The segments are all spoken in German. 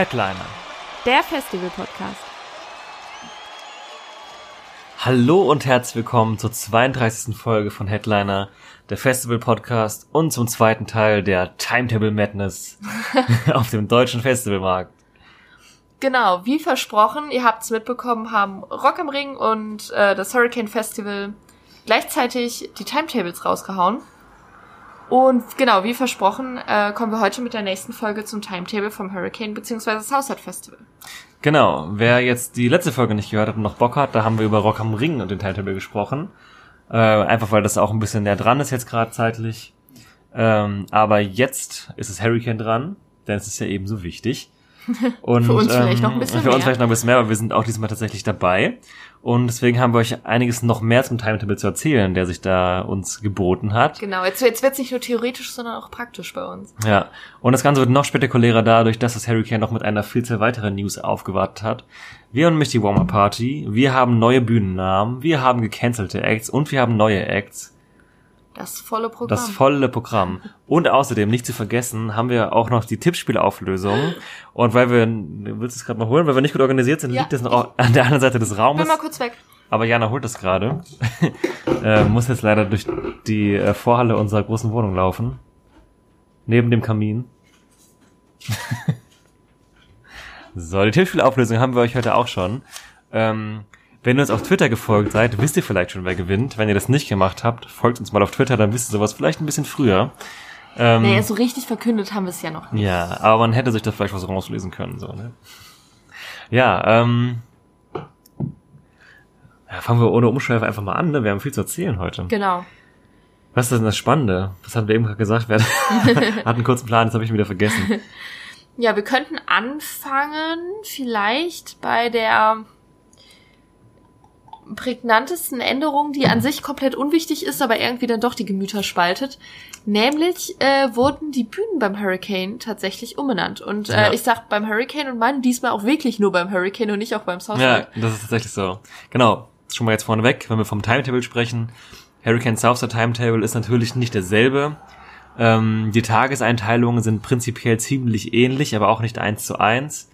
Headliner. Der Festival-Podcast. Hallo und herzlich willkommen zur 32. Folge von Headliner, der Festival Podcast und zum zweiten Teil der Timetable Madness auf dem deutschen Festivalmarkt. Genau, wie versprochen, ihr habt es mitbekommen, haben Rock am Ring und äh, das Hurricane Festival gleichzeitig die Timetables rausgehauen. Und genau, wie versprochen, äh, kommen wir heute mit der nächsten Folge zum Timetable vom Hurricane bzw. Southside Festival. Genau, wer jetzt die letzte Folge nicht gehört hat und noch Bock hat, da haben wir über Rock am Ring und den Timetable gesprochen. Äh, einfach weil das auch ein bisschen näher dran ist jetzt gerade zeitlich. Ähm, aber jetzt ist es Hurricane dran, denn es ist ja ebenso wichtig. Und, Für uns vielleicht noch ein bisschen Für uns mehr. vielleicht noch ein bisschen mehr, aber wir sind auch diesmal tatsächlich dabei. Und deswegen haben wir euch einiges noch mehr zum Timetable zu erzählen, der sich da uns geboten hat. Genau, jetzt, jetzt wird es nicht nur theoretisch, sondern auch praktisch bei uns. Ja, und das Ganze wird noch spektakulärer dadurch, dass das Hurricane noch mit einer Vielzahl weiterer News aufgewartet hat. Wir haben nämlich die Warmer Party, wir haben neue Bühnennamen, wir haben gecancelte Acts und wir haben neue Acts. Das volle Programm. Das volle Programm. Und außerdem, nicht zu vergessen, haben wir auch noch die Tippspielauflösung. Und weil wir, willst du es gerade mal holen, weil wir nicht gut organisiert sind, Ja, liegt das noch an der anderen Seite des Raumes. Bin mal kurz weg. Aber Jana holt das gerade. äh, muss jetzt leider durch die äh, Vorhalle unserer großen Wohnung laufen. Neben dem Kamin. so, die Tippspielauflösung haben wir euch heute auch schon. Ähm, wenn ihr uns auf Twitter gefolgt seid, wisst ihr vielleicht schon, wer gewinnt. Wenn ihr das nicht gemacht habt, folgt uns mal auf Twitter, dann wisst ihr sowas vielleicht ein bisschen früher. Ähm, Naja, so richtig verkündet haben wir es ja noch nicht. ja, aber man hätte sich da vielleicht was rauslesen können, so, ne? Ja, ähm. Ja, fangen wir ohne Umschweife einfach mal an, ne? Wir haben viel zu erzählen heute. Genau. Was ist denn das Spannende? Was haben wir eben gerade gesagt? Wir hatten einen kurzen Plan, das habe ich wieder vergessen. Ja, wir könnten anfangen vielleicht bei der prägnantesten Änderung, die an sich komplett unwichtig ist, aber irgendwie dann doch die Gemüter spaltet. Nämlich äh, wurden die Bühnen beim Hurricane tatsächlich umbenannt. Und äh, Ja. ich sag beim Hurricane und meine diesmal auch wirklich nur beim Hurricane und nicht auch beim Ja, Southside. das ist tatsächlich so. Genau, schon mal jetzt vorneweg, wenn wir vom Timetable sprechen. Hurricane Southside Timetable ist natürlich nicht derselbe. Ähm, die Tageseinteilungen sind prinzipiell ziemlich ähnlich, aber auch nicht eins zu eins.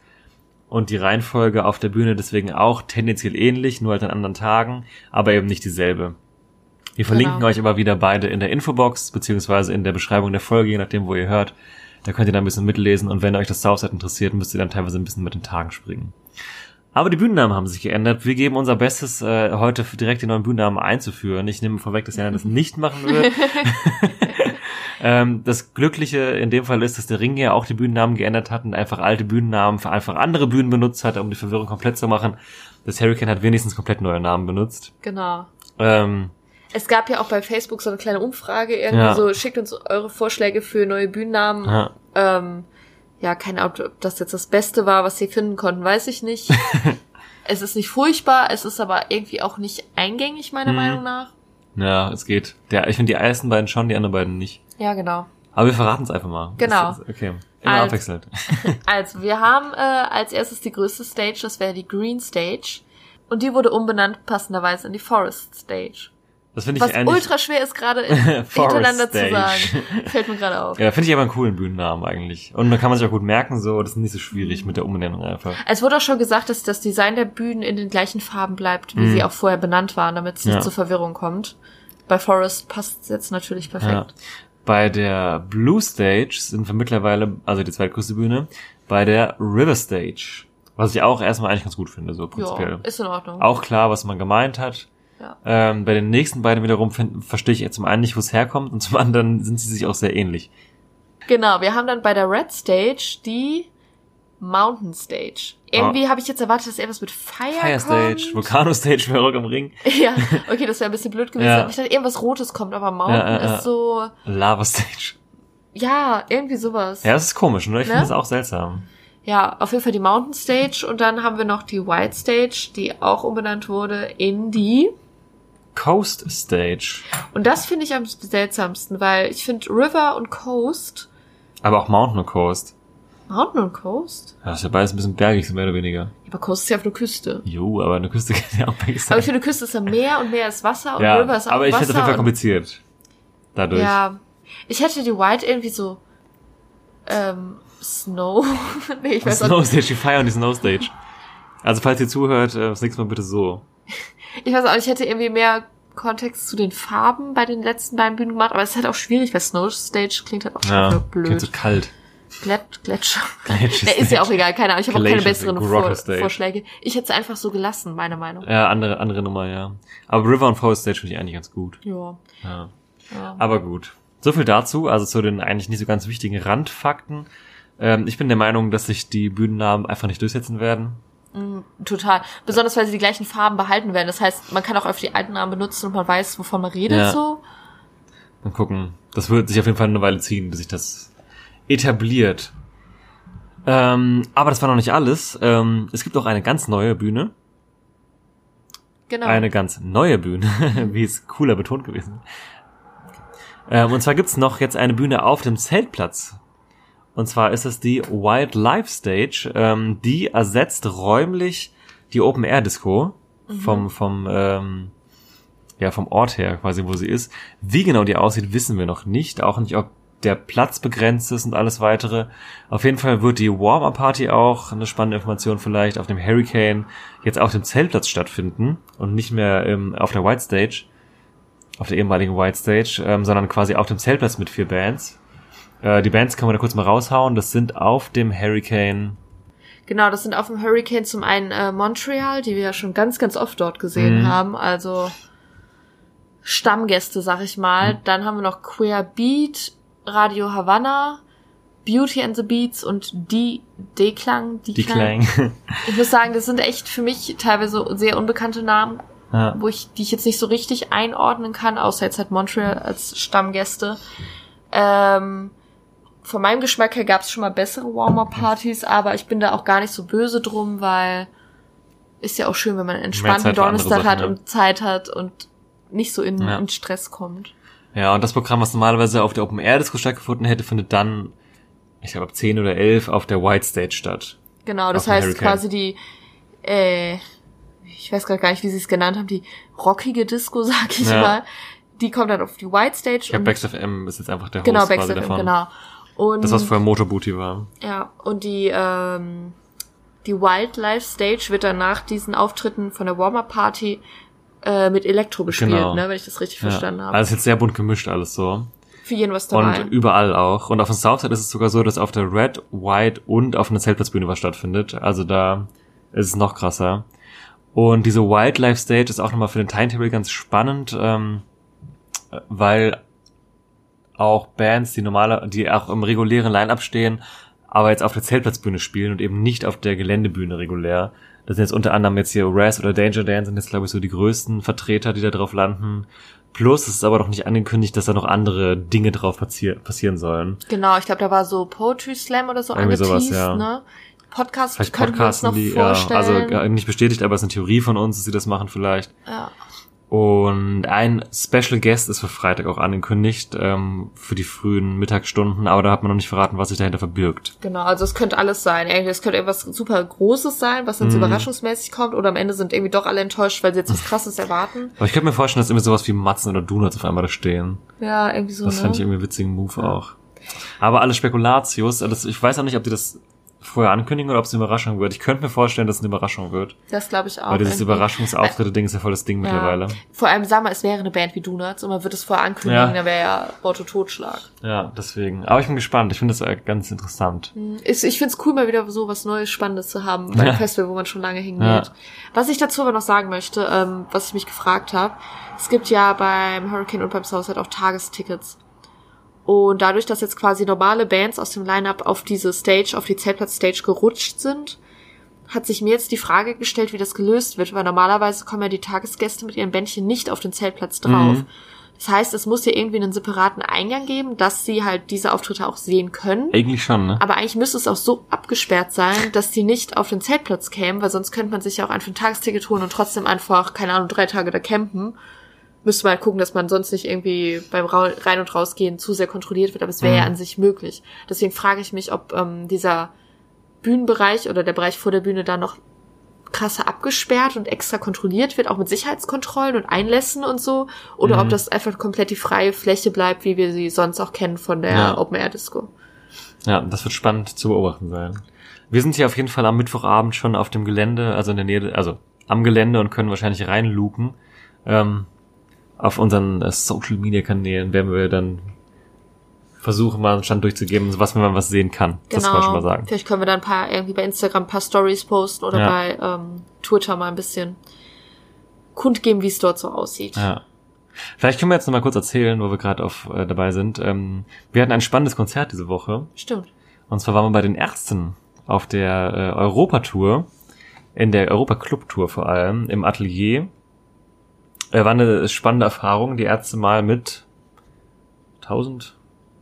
Und die Reihenfolge auf der Bühne deswegen auch tendenziell ähnlich, nur halt an anderen Tagen, aber eben nicht dieselbe. Wir verlinken Genau. euch aber wieder beide in der Infobox, beziehungsweise in der Beschreibung der Folge, je nachdem, wo ihr hört. Da könnt ihr da ein bisschen mitlesen und wenn euch das Southside interessiert, müsst ihr dann teilweise ein bisschen mit den Tagen springen. Aber die Bühnennamen haben sich geändert. Wir geben unser Bestes, äh, heute direkt die neuen Bühnennamen einzuführen. Ich nehme vorweg, dass Jana das nicht machen wird. ähm, das Glückliche in dem Fall ist, dass der Ring ja auch die Bühnennamen geändert hat und einfach alte Bühnennamen für einfach andere Bühnen benutzt hat, um die Verwirrung komplett zu machen. Das Hurricane hat wenigstens komplett neue Namen benutzt. Genau. Ähm, Es gab ja auch bei Facebook so eine kleine Umfrage, irgendwie Ja. so, schickt uns eure Vorschläge für neue Bühnennamen. ja. Ähm, ja, keine Ahnung, ob das jetzt das Beste war, was sie finden konnten, weiß ich nicht. es ist nicht furchtbar, es ist aber irgendwie auch nicht eingängig, meiner Mhm. Meinung nach. Ja, es geht. Der, ich finde die ersten beiden schon, die anderen beiden nicht. Ja, genau. Aber wir verraten es einfach mal. Genau. Ist- Okay. Immer Also- abwechselnd. Also, wir haben äh, als erstes die größte Stage, das wäre die Green Stage. Und die wurde umbenannt, passenderweise in die Forest Stage. Das finde ich Was eigentlich. ultra schwer ist, gerade hintereinander zu Stage. sagen. Fällt mir gerade auf. Ja, finde ich aber einen coolen Bühnennamen eigentlich. Und dann kann man sich auch gut merken, so, das ist nicht so schwierig mit der Umbenennung einfach. Es wurde auch schon gesagt, dass das Design der Bühnen in den gleichen Farben bleibt, wie sie auch vorher benannt waren, damit es nicht Mhm. Ja. zur Verwirrung kommt. Bei Forest passt es jetzt natürlich Ja. perfekt. Bei der Blue Stage sind wir mittlerweile, also die zweitgrößte Bühne, bei der River Stage. Was ich auch erstmal eigentlich ganz gut finde, so Ja, prinzipiell. ist in Ordnung. Auch klar, was man gemeint hat. Ja. Ähm, bei den nächsten beiden wiederum find, verstehe ich zum einen nicht, wo es herkommt und zum anderen sind sie sich auch sehr ähnlich. Genau, wir haben dann bei der Red Stage die Mountain Stage. Irgendwie habe ich jetzt erwartet, dass irgendwas mit Fire, Ah. Fire Stage, kommt. Volcano Stage für Rock am Ring, Ja, okay, das wäre ein bisschen blöd gewesen. Ja. Ich dachte, irgendwas Rotes kommt, aber Mountain Ja, ja. ist so, Lava Stage. Ja, irgendwie sowas. Ja, das ist komisch, ne? Ich Ne? finde das auch seltsam. Ja, auf jeden Fall die Mountain Stage und dann haben wir noch die White Stage, die auch umbenannt wurde in die. Coast Stage. Und das finde ich am seltsamsten, weil ich finde River und Coast, Aber auch Mountain und Coast. Mountain und Coast? Ja, ist ja beides ein bisschen bergig, so mehr oder weniger. Aber Coast ist ja auf der Küste. Jo, aber eine Küste kann ja auch bergig sein. Aber ich finde, Küste ist ja Meer und Meer ist Wasser und ja, River ist auch aber ich Wasser. finde es auf jeden Fall und- kompliziert. Dadurch. Ja. Ich hätte die White irgendwie so ähm, Snow. nee, ich weiß auch Snow Stage, die feiern die Snow Stage. Also falls ihr zuhört, äh, das nächste Mal bitte so. Ich weiß auch ich hätte irgendwie mehr Kontext zu den Farben bei den letzten beiden Bühnen gemacht, aber es ist halt auch schwierig, weil Snow Stage klingt halt auch schon Ja, klingt blöd. so kalt. Glett, Gletscher. Gletscher ist ja auch egal, keine Ahnung. Ich habe auch keine besseren Vor Stage. Vorschläge. Ich hätte es einfach so gelassen, meine Meinung. Ja, andere, andere Nummer, ja. Aber River und Forest Stage finde ich eigentlich ganz gut. Ja. Ja. ja. Aber gut. So viel dazu, also zu den eigentlich nicht so ganz wichtigen Randfakten. Ähm, ich bin der Meinung, dass sich die Bühnennamen einfach nicht durchsetzen werden. Total. Besonders, weil sie die gleichen Farben behalten werden. Das heißt, man kann auch öfter die alten Namen benutzen und man weiß, wovon man redet Ja. so. Mal gucken. Das wird sich auf jeden Fall eine Weile ziehen, bis sich das etabliert. Ähm, aber das war noch nicht alles. Ähm, es gibt auch eine ganz neue Bühne. Genau. Eine ganz neue Bühne, wie es cooler betont gewesen. Ähm, und zwar gibt's noch jetzt eine Bühne auf dem Zeltplatz. Und zwar ist es die Wildlife Stage. Ähm, die ersetzt räumlich die Open Air Disco vom vom ähm, ja vom Ort her quasi, wo sie ist. Wie genau die aussieht, wissen wir noch nicht. Auch nicht, ob der Platz begrenzt ist und alles weitere. Auf jeden Fall wird die Warm-Up-Party auch, eine spannende Information vielleicht, auf dem Hurricane jetzt auf dem Zeltplatz stattfinden und nicht mehr ähm, auf der White Stage, auf der ehemaligen White Stage, ähm, sondern quasi auf dem Zeltplatz mit vier Bands. Äh, die Bands kann man da kurz mal raushauen. Das sind auf dem Hurricane. Genau, das sind auf dem Hurricane zum einen äh, Montreal, die wir ja schon ganz, ganz oft dort gesehen Mhm. haben. Also Stammgäste, sag ich mal. Mhm. Dann haben wir noch Queer Beat, Radio Havana, Beauty and the Beats und die D-Klang. Die Klang. Ich muss sagen, das sind echt für mich teilweise sehr unbekannte Namen, ja. wo ich, die ich jetzt nicht so richtig einordnen kann, außer jetzt halt Montreal als Stammgäste. Ähm, von meinem Geschmack her gab es schon mal bessere Warm-Up-Partys, aber ich bin da auch gar nicht so böse drum, weil ist ja auch schön, wenn man einen entspannten Donnerstag hat Sachen, ja. und Zeit hat und nicht so in, Ja. in Stress kommt. Ja, und das Programm, was normalerweise auf der Open Air Disco stattgefunden hätte, findet dann, ich glaube, ab 10 oder 11 auf der White Stage statt. Genau, das heißt Hurricane. quasi die, äh, ich weiß gerade gar nicht, wie sie es genannt haben, die rockige Disco, sag ich Ja. mal. Die kommt dann auf die White Stage. Ich glaube, und- Bax FM ist jetzt einfach der Host genau, quasi Backstage, davon. genau. Und, Das, was vorher Motorbooty war. ja, und die, ähm, die Wildlife Stage wird dann nach diesen Auftritten von der Warm-Up-Party äh, mit Elektro bespielt, Genau. ne, wenn ich das richtig Ja. verstanden habe. Also ist jetzt sehr bunt gemischt alles so. Für jeden was dabei. Und überall auch. Und auf dem Southside ist es sogar so, dass auf der Red, White und auf einer Zeltplatzbühne was stattfindet. Also da ist es noch krasser. Und diese Wildlife Stage ist auch nochmal für den Timetable ganz spannend, ähm, weil auch Bands, die normale, die auch im regulären Line-Up stehen, aber jetzt auf der Zeltplatzbühne spielen und eben nicht auf der Geländebühne regulär. Das sind jetzt unter anderem jetzt hier Raz oder Danger Dan sind jetzt, glaube ich, so die größten Vertreter, die da drauf landen. Plus es ist aber noch nicht angekündigt, dass da noch andere Dinge drauf passier passieren sollen. genau, ich glaube, da war so Poetry Slam oder so Irgendwie angeteased, sowas, ja. ne? Podcast Vielleicht könnten wir uns noch die, ja, vorstellen. also gar nicht bestätigt, aber es ist eine Theorie von uns, dass sie das machen vielleicht. ja. Und ein Special Guest ist für Freitag auch angekündigt, ähm, für die frühen Mittagsstunden, aber da hat man noch nicht verraten, was sich dahinter verbirgt. Genau, also es könnte alles sein. Es könnte irgendwas super Großes sein, was dann so Mhm. überraschungsmäßig kommt, oder am Ende sind irgendwie doch alle enttäuscht, weil sie jetzt was Krasses erwarten. Aber ich könnte mir vorstellen, dass irgendwie sowas wie Matzen oder Donuts auf einmal da stehen. Ja, irgendwie so. Das ne? fand ich irgendwie einen witzigen Move auch. Aber alles Spekulatius, also ich weiß auch nicht, ob die das vorher ankündigen oder ob es eine Überraschung wird. Ich könnte mir vorstellen, dass es eine Überraschung wird. Das glaube ich auch. Weil dieses. Überraschungsauftritte-Ding ist ja voll das Ding Ja. mittlerweile. Vor allem, sag mal, es wäre eine Band wie Donuts und man würde es vorher ankündigen, Ja. dann wäre ja Worte Totschlag. Ja, deswegen. Aber ich bin gespannt. Ich finde das äh, ganz interessant. Ich, ich finde es cool, mal wieder so was Neues, Spannendes zu haben beim Ja. Festival, wo man schon lange hingeht. Was ich dazu aber noch sagen möchte, ähm, was ich mich gefragt habe, es gibt ja beim Hurricane und beim Southside auch Tagestickets. Und dadurch, dass jetzt quasi normale Bands aus dem Line-Up auf diese Stage, auf die Zeltplatz-Stage gerutscht sind, hat sich mir jetzt die Frage gestellt, wie das gelöst wird, weil normalerweise kommen ja die Tagesgäste mit ihren Bändchen nicht auf den Zeltplatz drauf. Mhm. Das heißt, es muss ja irgendwie einen separaten Eingang geben, dass sie halt diese Auftritte auch sehen können. Eigentlich schon, ne? Aber eigentlich müsste es auch so abgesperrt sein, dass die nicht auf den Zeltplatz kämen, weil sonst könnte man sich ja auch einfach ein Tagesticket holen und trotzdem einfach, keine Ahnung, drei Tage da campen. Müsste man halt gucken, dass man sonst nicht irgendwie beim Rein- und Rausgehen zu sehr kontrolliert wird, aber es wäre Mhm. ja an sich möglich. Deswegen frage ich mich, ob ähm, dieser Bühnenbereich oder der Bereich vor der Bühne da noch krasser abgesperrt und extra kontrolliert wird, auch mit Sicherheitskontrollen und Einlässen und so, oder Mhm. ob das einfach komplett die freie Fläche bleibt, wie wir sie sonst auch kennen von der Ja. Open Air Disco. Ja, das wird spannend zu beobachten sein. Wir sind hier auf jeden Fall am Mittwochabend schon auf dem Gelände, also in der Nähe, also am Gelände und können wahrscheinlich reinluken. Ähm, auf unseren äh, Social Media Kanälen werden wir dann versuchen, mal einen Stand durchzugeben, was wenn man was sehen kann. Das kann man schon mal sagen. Vielleicht können wir dann ein paar irgendwie bei Instagram ein paar Stories posten oder Ja. bei ähm, Twitter mal ein bisschen kundgeben, wie es dort so aussieht. Ja. Vielleicht können wir jetzt noch mal kurz erzählen, wo wir gerade auf äh, dabei sind. Ähm, wir hatten ein spannendes Konzert diese Woche. Stimmt. Und zwar waren wir bei den Ärzten auf der äh, Europatour, in der Europa-Club-Tour vor allem, im Atelier. Äh, war eine spannende Erfahrung, die Ärzte mal mit 1000,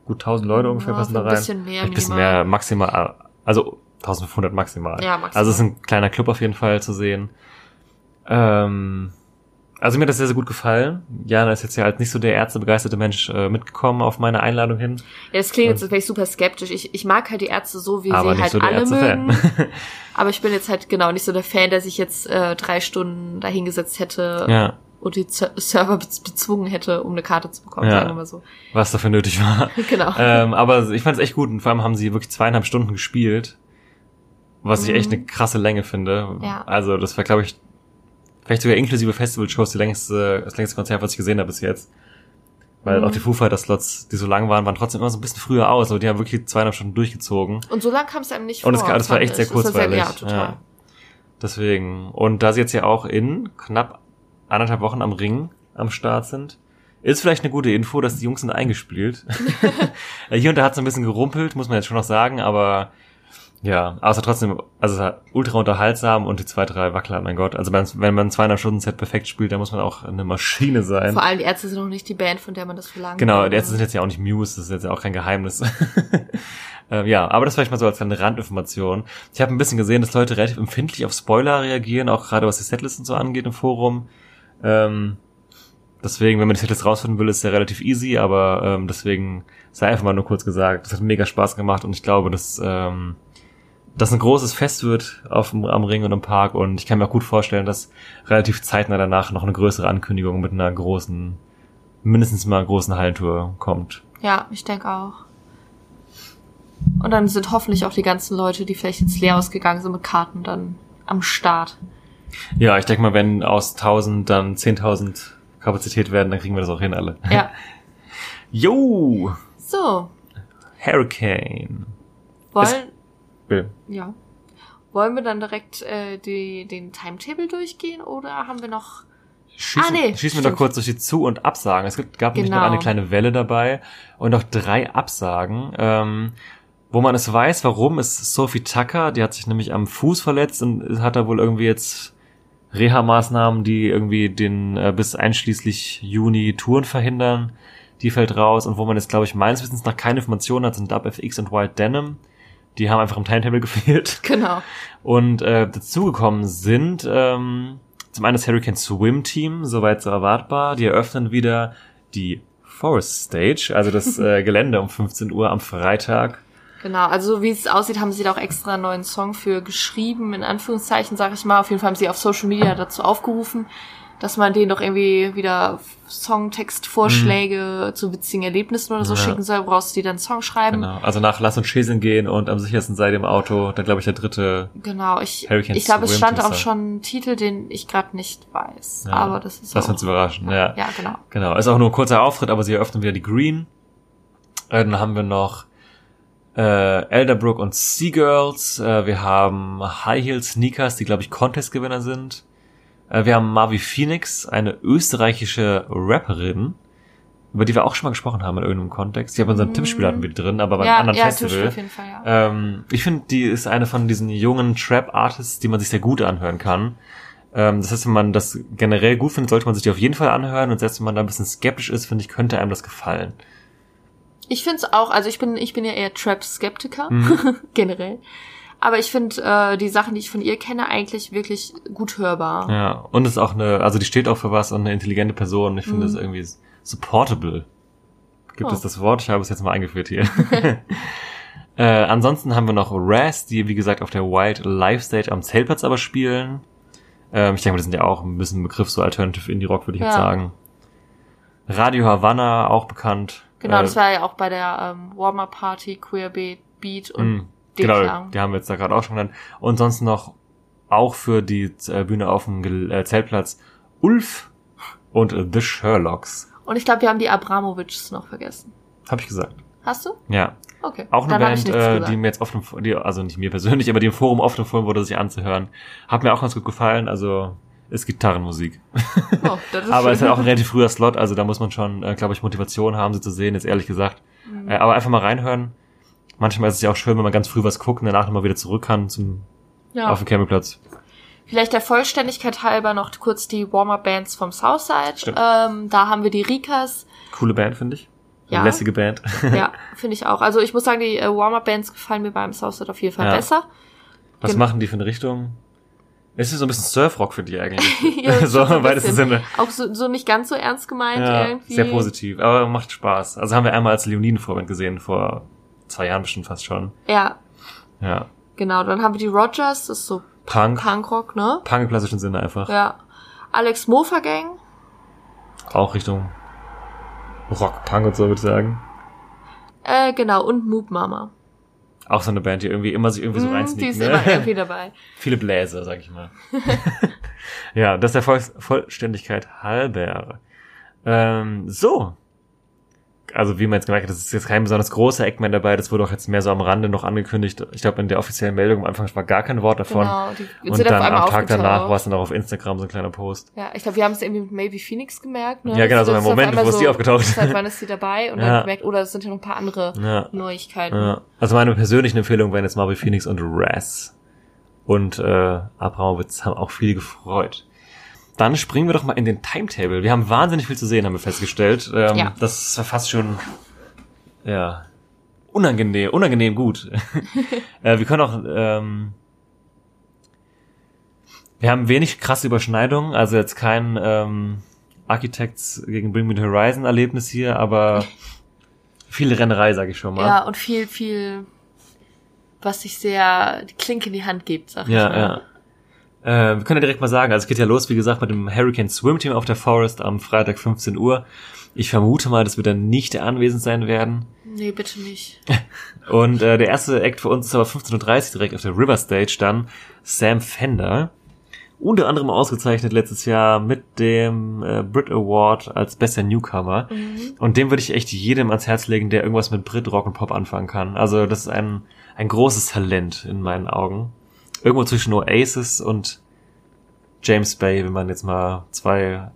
gut 1000 Leute ungefähr Ja, passen da ein rein. bisschen mehr, Ein bisschen mehr maximal, also 1500 maximal. Ja, maximal. Also es ist ein kleiner Club auf jeden Fall zu sehen. Ähm, also mir hat das sehr, sehr gut gefallen. Jana ist jetzt ja als nicht so der ärztebegeisterte Mensch äh, mitgekommen auf meine Einladung hin. Ja, das klingt jetzt vielleicht super skeptisch. Ich, ich mag halt die Ärzte so, wie sie halt so alle mögen. Aber ich bin jetzt halt genau nicht so der Fan, der sich jetzt äh, drei Stunden dahingesetzt hätte ja. Und die Z Server bez- bezwungen hätte, um eine Karte zu bekommen, Ja. sagen wir mal so. was dafür nötig war. Genau. ähm, aber ich fand es echt gut und vor allem haben sie wirklich zweieinhalb Stunden gespielt, was ich echt Mhm. eine krasse Länge finde. Ja. Also das war, glaube ich, vielleicht sogar inklusive Festival-Shows die längste, das längste Konzert, was ich gesehen habe bis jetzt. Weil Mhm. auch die Foo Fighters-Slots, die so lang waren, waren trotzdem immer so ein bisschen früher aus, aber die haben wirklich zweieinhalb Stunden durchgezogen. Und so lang kam es einem nicht Und vor. es, das war echt sehr ich. Kurzweilig. ja, total. Ja. Deswegen. Und da sie jetzt ja auch in knapp anderthalb Wochen am Ring am Start sind, ist vielleicht eine gute Info, dass die Jungs sind eingespielt. Äh, Hier und da hat es ein bisschen gerumpelt, muss man jetzt schon noch sagen, aber ja, außer trotzdem, also ultra unterhaltsam und die zwei, drei Wackler, mein Gott. Also wenn, man ein 200 Stunden Set perfekt spielt, dann muss man auch eine Maschine sein. Vor allem die Ärzte sind noch nicht die Band, von der man das verlangt. Genau, die Ärzte sind jetzt ja auch nicht Muse, das ist jetzt ja auch kein Geheimnis. ähm, ja, aber das vielleicht mal so als kleine Randinformation. Ich habe ein bisschen gesehen, dass Leute relativ empfindlich auf Spoiler reagieren, auch gerade was die Setlisten so angeht im Forum. Ähm, deswegen, wenn man die Setlist rausfinden will, ist ja relativ easy, aber ähm, deswegen sei einfach mal nur kurz gesagt, das hat mega Spaß gemacht und ich glaube, dass ähm, das ein großes Fest wird auf dem, am Ring und im Park und ich kann mir auch gut vorstellen, dass relativ zeitnah danach noch eine größere Ankündigung mit einer großen mindestens mal großen Hallentour kommt. Ja, ich denke auch. Und dann sind hoffentlich auch die ganzen Leute, die vielleicht jetzt leer ausgegangen sind mit Karten, dann am Start. Ja, ich denke mal, wenn aus 1000 dann 10.000 Kapazität werden, dann kriegen wir das auch hin alle. Ja. Yo! So, Hurricane. wollen, Bill. ja. Wollen wir dann direkt äh, die, den Timetable durchgehen oder haben wir noch Schießen, Ah, nee, schießen wir doch kurz durch die Zu- und Absagen. Es gab nämlich noch Genau. eine kleine Welle dabei und noch drei Absagen. Ähm, wo man es weiß, warum, ist Sophie Tucker, die hat sich nämlich am Fuß verletzt und hat da wohl irgendwie jetzt Reha-Maßnahmen, die irgendwie den äh, bis einschließlich Juni Touren verhindern. Die fällt raus und wo man jetzt, glaube ich, meines Wissens nach keine Informationen hat, sind DubFX und Wild Denim. Die haben einfach im Timetable gefehlt. Genau. Und äh, dazugekommen sind ähm, zum einen das Hurricane Swim Team, soweit so erwartbar. Die eröffnen wieder die Forest Stage, also das äh, Gelände um 15 Uhr am Freitag. Genau, also so wie es aussieht, haben sie da auch extra einen neuen Song für geschrieben, in Anführungszeichen, sage ich mal. Auf jeden Fall haben sie auf Social Media dazu aufgerufen, dass man denen doch irgendwie wieder Songtextvorschläge zu witzigen Erlebnissen oder so Mhm. Ja. schicken soll, woraus die dann einen Song schreiben. Genau. Also nach Lass uns Schäseln gehen und am sichersten sei dem Auto, dann glaube ich der dritte. Genau, ich, ich glaube, es stand auch schon ein Titel, den ich gerade nicht weiß. Ja, Aber das ist Lass uns überraschen, ja. Ja, genau. Genau, ist auch nur ein kurzer Auftritt, aber sie eröffnen wieder die Green. Äh, dann haben wir noch äh, Elderbrook und Seagirls. Äh, wir haben High Heel Sneakers, die glaube ich Contest-Gewinner sind. Äh, wir haben Marvi Phoenix, eine österreichische Rapperin, über die wir auch schon mal gesprochen haben in irgendeinem Kontext. Die haben unseren Mhm. Tippspiel hatten wir drin, aber beim ja, anderen ja, Festival. Auf jeden Fall, ja. Ähm, ich finde, die ist eine von diesen jungen Trap-Artists, die man sich sehr gut anhören kann. Ähm, das heißt, wenn man das generell gut findet, sollte man sich die auf jeden Fall anhören. Und selbst wenn man da ein bisschen skeptisch ist, finde ich, könnte einem das gefallen. Ich finde es auch, also ich bin, ich bin ja eher Trap-Skeptiker, Mhm. generell. Aber ich finde äh, die Sachen, die ich von ihr kenne, eigentlich wirklich gut hörbar. Ja, und es ist auch eine, also die steht auch für was und eine intelligente Person. Ich finde es irgendwie supportable. Gibt Oh. es das Wort? Ich habe es jetzt mal eingeführt hier. äh, ansonsten haben wir noch Raz, die wie gesagt auf der Wild Live Stage am Zeltplatz aber spielen. Ähm, ich denke, das sind ja auch ein bisschen ein Begriff, so Alternative Indie Rock, würde ich jetzt Ja. sagen. Radio Havanna, auch bekannt. Genau, Äh, das war ja auch bei der ähm, Warm-Up-Party, Queer Beat, Beat und mh, genau, D-Klang. die haben wir jetzt da gerade auch schon genannt. Und sonst noch auch für die äh, Bühne auf dem äh, Zeltplatz Ulf und äh, The Sherlocks. Und ich glaube, wir haben die Abramovics noch vergessen. Hab ich gesagt. Hast du? Ja. Okay. Auch eine Band, äh, die mir jetzt oft, im- die, also nicht mir persönlich, aber die im Forum oft empfohlen wurde, sich anzuhören. Hat mir auch ganz gut gefallen. Also ist Gitarrenmusik. oh, das ist aber es ist halt auch ein relativ früher Slot, also da muss man schon, äh, glaube ich, Motivation haben, sie zu sehen, jetzt ehrlich gesagt. Mhm. Äh, aber einfach mal reinhören. Manchmal ist es ja auch schön, wenn man ganz früh was guckt und danach nochmal wieder zurück kann zum, ja. auf den Campingplatz. Vielleicht der Vollständigkeit halber noch kurz die Warm-Up-Bands vom Southside. Stimmt. Ähm, da haben wir die Rikas. Coole Band, finde ich. Ja. Eine lässige Band. Ja, finde ich auch. Also ich muss sagen, die äh, Warm-Up-Bands gefallen mir beim Southside auf jeden Fall Ja. besser. Was Gen- machen die für eine Richtung? Es ist so ein bisschen Surfrock für die eigentlich. Ja, so im weitesten. Sinne. Auch so, so nicht ganz so ernst gemeint Ja, irgendwie. sehr positiv, aber macht Spaß. Also haben wir einmal als Leoniden-Vorband gesehen, vor zwei Jahren bestimmt fast schon. Ja, Ja. genau. Dann haben wir die Rogers, das ist so Punk. Punkrock, ne? Punk im klassischen Sinne einfach. Ja. Alex Mofa Gang. Auch Richtung Rock, Punk und so würde ich sagen. Äh, genau. Und Moop Mama. Auch so eine Band, die irgendwie immer sich irgendwie so Mm, die reinsneakt. ist Ne? immer irgendwie dabei. Viele Bläser, sag ich mal. ja, das ist der Voll Vollständigkeit halber. Ähm, so. Also wie man jetzt gemerkt hat, das ist jetzt kein besonders großer Eggman dabei, das wurde auch jetzt mehr so am Rande noch angekündigt. Ich glaube, in der offiziellen Meldung am Anfang war gar kein Wort davon. Genau. Die Und dann am Tag danach war es dann auch auf Instagram so ein kleiner Post. Ja, ich glaube, wir haben es irgendwie mit Maybe Phoenix gemerkt. Ne? Ja, genau, so im Moment, wo ist die aufgetaucht? Seit wann ist sie dabei? Und Ja. dann gemerkt, oder es sind ja noch ein paar andere Ja. Neuigkeiten. Ja. Also meine persönlichen Empfehlungen wären jetzt Marvel Phoenix und Raz. Und äh, Abramowitz haben auch viel gefreut. Dann springen wir doch mal in den Timetable. Wir haben wahnsinnig viel zu sehen, haben wir festgestellt. Ähm, Ja. Das war fast schon ja unangenehm, unangenehm gut. äh, wir können auch ähm, wir haben wenig krasse Überschneidungen, also jetzt kein ähm, Architects gegen Bring Me the Horizon Erlebnis hier, aber viel Rennerei, sage ich schon mal. Ja, und viel, viel, was sich sehr die Klinke in die Hand gibt, sag ich Ja, mal. ja. Äh, wir können ja direkt mal sagen, also es geht ja los, wie gesagt, mit dem Hurricane Swim Team auf der Forest am Freitag 15 Uhr. Ich vermute mal, dass wir dann nicht anwesend sein werden. Nee, bitte nicht. Und äh, der erste Act für uns ist aber 15.30 Uhr direkt auf der River Stage dann Sam Fender. Unter anderem ausgezeichnet letztes Jahr mit dem äh, Brit Award als bester Newcomer. Und dem würde ich echt jedem ans Herz legen, der irgendwas mit Brit, Rock und Pop anfangen kann. Also das ist ein, ein großes Talent in meinen Augen. Irgendwo zwischen Oasis und James Bay, wenn man jetzt mal zwei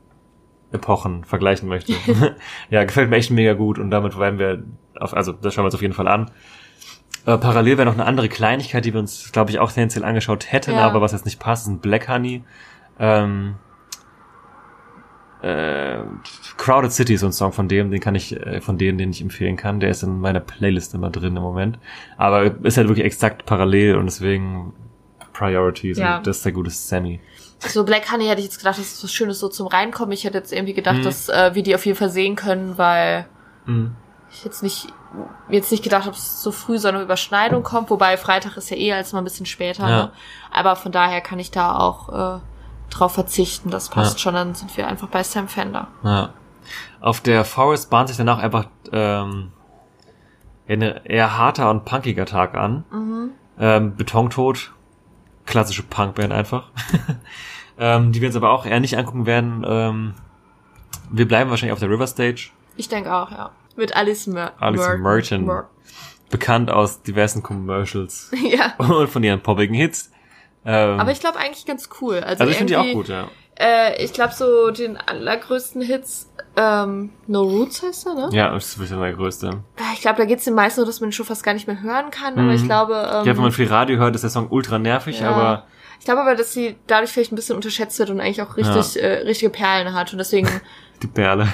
Epochen vergleichen möchte. ja, gefällt mir echt mega gut und damit werden wir auf, also das schauen wir uns auf jeden Fall an. Äh, parallel wäre noch eine andere Kleinigkeit, die wir uns, glaube ich, auch tendenziell angeschaut hätten, Ja. aber was jetzt nicht passt, ist ein Black Honey. Ähm, äh, Crowded City ist so ein Song von dem, den kann ich, äh, von denen, den ich empfehlen kann. Der ist in meiner Playlist immer drin im Moment. Aber ist halt wirklich exakt parallel und deswegen Priorities Ja. und das ist der gute Sammy. So Black Honey hätte ich jetzt gedacht, das ist was Schönes so zum Reinkommen. Ich hätte jetzt irgendwie gedacht, Mhm. dass äh, wir die auf jeden Fall sehen können, weil Mhm. ich jetzt nicht jetzt nicht gedacht habe, dass es so früh so eine Überschneidung kommt. Wobei Freitag ist ja eh als mal ein bisschen später. Ja. Ne? Aber von daher kann ich da auch äh, drauf verzichten. Das passt Ja. schon. Dann sind wir einfach bei Sam Fender. Ja. Auf der Forest bahnt sich danach einfach ähm, ein eher harter und punkiger Tag an. Mhm. Ähm, Betontod, klassische Punkband einfach. ähm, die wir uns aber auch eher nicht angucken werden. Ähm, wir bleiben wahrscheinlich auf der River Stage, Ich denke auch, ja. Mit Alice, Mer Alice Mer Merchant. Mer bekannt aus diversen Commercials ja. und von ihren poppigen Hits. Ähm, Aber ich glaube eigentlich ganz cool. Also, also ich finde die auch gut, ja. Äh, ich glaube so den allergrößten Hits, ähm, No Roots heißt er, ne? Ja, das ist wirklich der größte. Ah, Ich glaube, da geht's den meisten so, dass man ihn schon fast gar nicht mehr hören kann, aber Mhm. ich glaube, ähm, ja, wenn man viel Radio hört, ist der Song ultra nervig, ja. aber Ich glaube aber, dass sie dadurch vielleicht ein bisschen unterschätzt wird und eigentlich auch richtig, äh, richtige Perlen hat. Und deswegen Die Perle.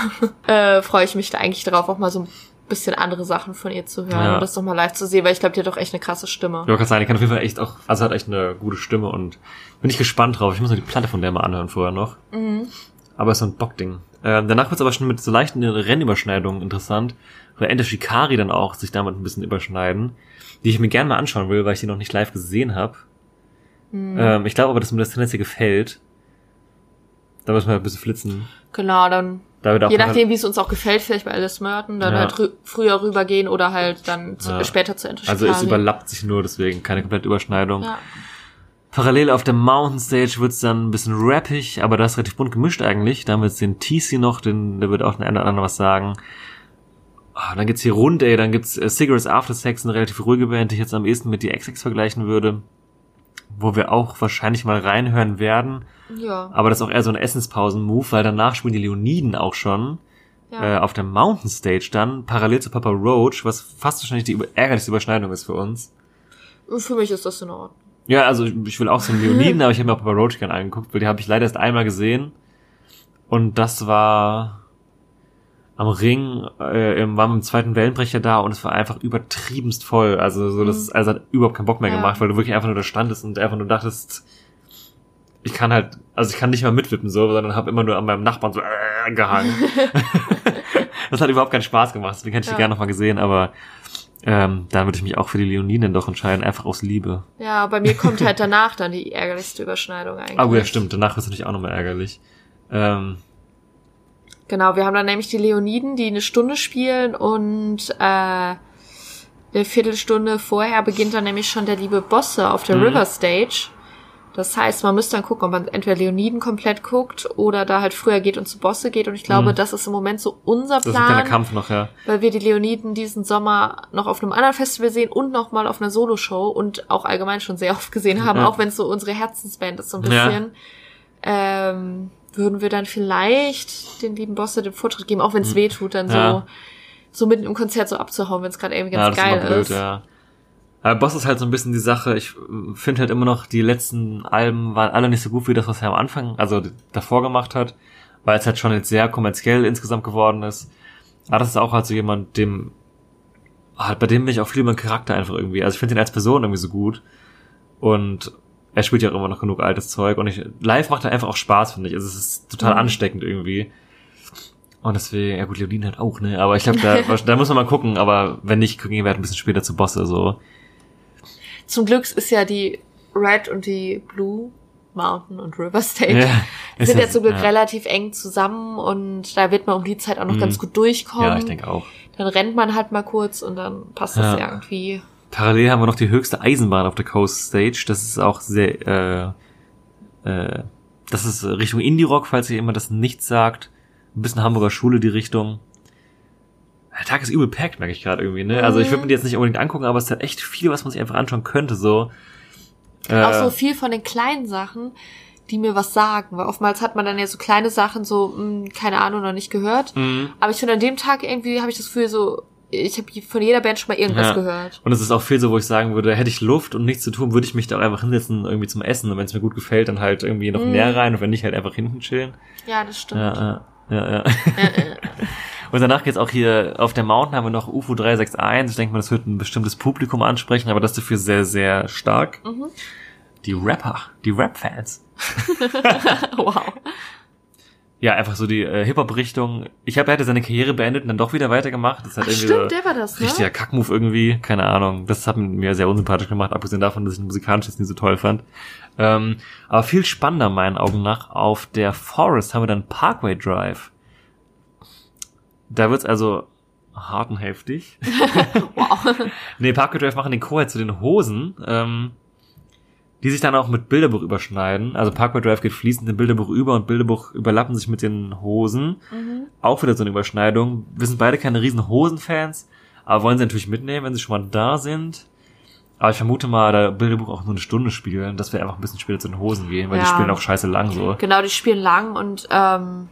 äh, freue ich mich da eigentlich darauf, auch mal so ein bisschen andere Sachen von ihr zu hören Ja. und das nochmal live zu sehen, weil ich glaube, die hat doch echt eine krasse Stimme. Wollte gerade sagen, die kann auf jeden Fall echt auch, also hat echt eine gute Stimme und bin ich gespannt drauf. Ich muss noch die Platte von der mal anhören vorher noch. Aber ist so ein Bockding. Ähm, danach wird es aber schon mit so leichten Rennüberschneidungen interessant, weil Enter Shikari dann auch sich damit ein bisschen überschneiden, die ich mir gerne mal anschauen will, weil ich die noch nicht live gesehen habe. Ähm, ich glaube aber, dass mir das tendenziell gefällt. Da müssen wir ein bisschen flitzen. Genau, dann Da wird auch je nachdem, wie es uns auch gefällt, vielleicht bei Alice Merton, dann Ja. halt rü früher rübergehen oder halt dann zu, Ja. später zu Enter Also es überlappt sich nur, deswegen keine komplette Überschneidung. Ja. Parallel auf der Mountain Stage wird's dann ein bisschen rappig, aber das ist relativ bunt gemischt eigentlich. Da haben wir jetzt den TC noch, den, der wird auch den einen oder anderen was sagen. Ah, dann geht's hier rund, ey, dann gibt's äh, Cigarettes After Sex, eine relativ ruhige Band, die ich jetzt am ehesten mit die XX vergleichen würde. Wo wir auch wahrscheinlich mal reinhören werden. Ja. Aber das ist auch eher so ein Essenspausen-Move, weil danach spielen die Leoniden auch schon. Ja. Äh, auf der Mountain Stage dann, parallel zu Papa Roach, was fast wahrscheinlich die ärgerlichste Überschneidung ist für uns. Für mich ist das in Ordnung. Ja, also ich will auch so einen Leoniden, aber ich habe mir auch Papa Roach gerne angeguckt, weil die habe ich leider erst einmal gesehen. Und das war am Ring, äh, im, war mit dem zweiten Wellenbrecher da und es war einfach übertriebenst voll. Also so, das also hat überhaupt keinen Bock mehr Ja. gemacht, weil du wirklich einfach nur da standest und einfach nur dachtest, ich kann halt, also ich kann nicht mal mitwippen so, sondern habe immer nur an meinem Nachbarn so äh, gehangen. das hat überhaupt keinen Spaß gemacht, deswegen hätte ich die Ja. gerne nochmal gesehen, aber ähm, dann würde ich mich auch für die Leoniden doch entscheiden, einfach aus Liebe. Ja, bei mir kommt halt danach dann die ärgerlichste Überschneidung eigentlich. Ah, oh, ja, stimmt. Danach wird es natürlich auch nochmal ärgerlich. Ähm, Genau, wir haben dann nämlich die Leoniden, die eine Stunde spielen und äh, eine Viertelstunde vorher beginnt dann nämlich schon der liebe Bosse auf der Mhm. River Stage. Das heißt, man müsste dann gucken, ob man entweder Leoniden komplett guckt oder da halt früher geht und zu Bosse geht. Und ich glaube, Mhm. das ist im Moment so unser das ist ein Plan, Kampf noch, ja. weil wir die Leoniden diesen Sommer noch auf einem anderen Festival sehen und noch mal auf einer Soloshow und auch allgemein schon sehr oft gesehen haben, Ja. auch wenn es so unsere Herzensband ist so ein Ja. bisschen. Ähm, würden wir dann vielleicht den lieben Bosse den Vortritt geben, auch wenn es weh tut, dann. Ja. so so mitten im Konzert so abzuhauen, wenn es gerade irgendwie Ja, ganz geil ist blöd, ja. Aber Boss ist halt so ein bisschen die Sache, ich finde halt immer noch, die letzten Alben waren alle nicht so gut wie das, was er am Anfang, also davor gemacht hat, weil es halt schon jetzt sehr kommerziell insgesamt geworden ist. Aber das ist auch halt so jemand, dem, halt bei dem bin ich auch viel über den Charakter einfach irgendwie. Also ich finde ihn als Person irgendwie so gut. Und er spielt ja auch immer noch genug altes Zeug und ich, live macht er einfach auch Spaß, finde ich. Also es ist total Mhm. ansteckend irgendwie. Und deswegen, ja gut, Leonin halt auch, ne? Aber ich glaube, da, da muss man mal gucken, aber wenn nicht, gucken wir halt ein bisschen später zu Bosse, so. Zum Glück ist ja die Red und die Blue Mountain und River Stage Ja, sind ja- ja zum Glück ja. relativ eng zusammen und da wird man um die Zeit auch noch Mhm. ganz gut durchkommen. Ja, ich denke auch. Dann rennt man halt mal kurz und dann passt das Ja. irgendwie. Parallel haben wir noch die höchste Eisenbahn auf der Coast Stage. Das ist auch sehr, äh, äh, das ist Richtung Indie-Rock, falls ihr immer das nicht sagt. Ein bisschen Hamburger Schule, die Richtung. Der Tag ist übel packed, merke ich gerade irgendwie, ne? Also ich würde mir die jetzt nicht unbedingt angucken, aber es ist halt echt viel, was man sich einfach anschauen könnte, so. Äh, Auch so viel von den kleinen Sachen, die mir was sagen. Weil oftmals hat man dann ja so kleine Sachen, so, mh, keine Ahnung, noch nicht gehört. mhm. Aber ich finde, an dem Tag irgendwie habe ich das Gefühl, so, ich habe von jeder Band schon mal irgendwas Ja. gehört. Und es ist auch viel so, wo ich sagen würde, hätte ich Luft und nichts zu tun, würde ich mich da auch einfach hinsetzen, irgendwie zum Essen. Und wenn es mir gut gefällt, dann halt irgendwie noch Mhm. näher rein und wenn nicht, halt einfach hinten chillen. Ja, das stimmt. Ja, ja, ja. ja. und danach geht's auch hier auf der Mountain haben wir noch UFO 361. Ich denke mal, das wird ein bestimmtes Publikum ansprechen, aber das dafür sehr, sehr stark. Mhm. Die Rapper, die Rap-Fans. wow. Ja, einfach so die äh, Hip-Hop-Richtung. Ich habe, er hätte seine Karriere beendet und dann doch wieder weitergemacht. Das hat Ach, irgendwie stimmt, der war das, ne? richtiger Kackmove irgendwie. Keine Ahnung. Das hat mir sehr unsympathisch gemacht, abgesehen davon, dass ich ihn musikalisch jetzt nicht so toll fand. Ähm, aber viel spannender meinen Augen nach. Auf der Forest haben wir dann Parkway Drive. Da wird's also hart und heftig. Wow. Nee, Parkway Drive machen den Chor zu den Hosen, ähm, die sich dann auch mit Bilderbuch überschneiden. Also Parkway Drive geht fließend in Bilderbuch über und Bilderbuch überlappen sich mit den Hosen. Mhm. Auch wieder so eine Überschneidung. Wir sind beide keine riesen Hosenfans, aber wollen sie natürlich mitnehmen, wenn sie schon mal da sind. Aber ich vermute mal, da Bilderbuch auch nur eine Stunde spielen, dass wir einfach ein bisschen später zu den Hosen gehen, weil die Ja. spielen auch scheiße lang so. Genau, die spielen lang und ähm,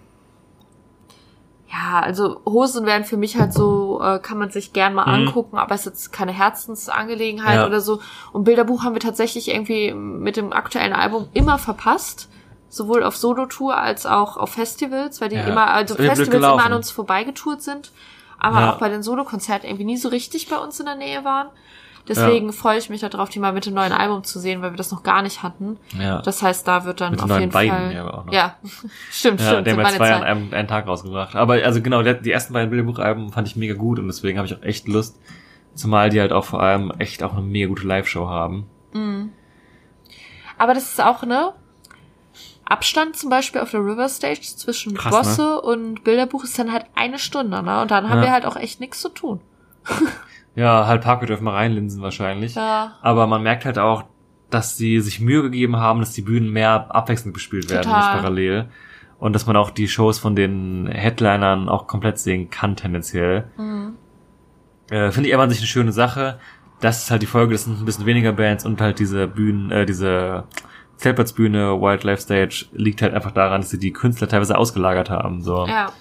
Ja, also Hosen wären für mich halt so, äh, kann man sich gern mal Mhm. angucken, aber es ist jetzt keine Herzensangelegenheit Ja. oder so. Und Bilderbuch haben wir tatsächlich irgendwie mit dem aktuellen Album immer verpasst. Sowohl auf Solo-Tour als auch auf Festivals, weil die Ja, immer, also Festivals immer an uns vorbeigetourt sind, aber Ja. auch bei den Solo-Konzerten irgendwie nie so richtig bei uns in der Nähe waren. Deswegen freue ich mich darauf, die mal mit dem neuen Album zu sehen, weil wir das noch gar nicht hatten. Ja. Das heißt, da wird dann Mit auf jeden beiden, Fall. ja, aber auch noch. Ja, stimmt, Ja, stimmt. der sind hat meine zwei an einem, einen Tag rausgebracht. Aber also genau, die ersten beiden Bilderbuchalben fand ich mega gut und deswegen habe ich auch echt Lust. Zumal die halt auch vor allem echt auch eine mega gute Live-Show haben. Aber das ist auch, ne? Abstand zum Beispiel auf der River Stage zwischen Krass, Bosse und Bilderbuch ist dann halt eine Stunde, ne? Und dann haben Ja. wir halt auch echt nichts zu tun. Ja, halt Parkway dürfen wir reinlinsen wahrscheinlich. Ja. Aber man merkt halt auch, dass sie sich Mühe gegeben haben, dass die Bühnen mehr abwechselnd bespielt werden, Total. nicht parallel. Und dass man auch die Shows von den Headlinern auch komplett sehen kann, tendenziell. Mhm. Äh, Finde ich aber an sich eine schöne Sache. Das ist halt die Folge, das sind ein bisschen weniger Bands und halt diese Bühnen, äh, diese Zeltplatzbühne, Wildlife Stage liegt halt einfach daran, dass sie die Künstler teilweise ausgelagert haben. So. Ja.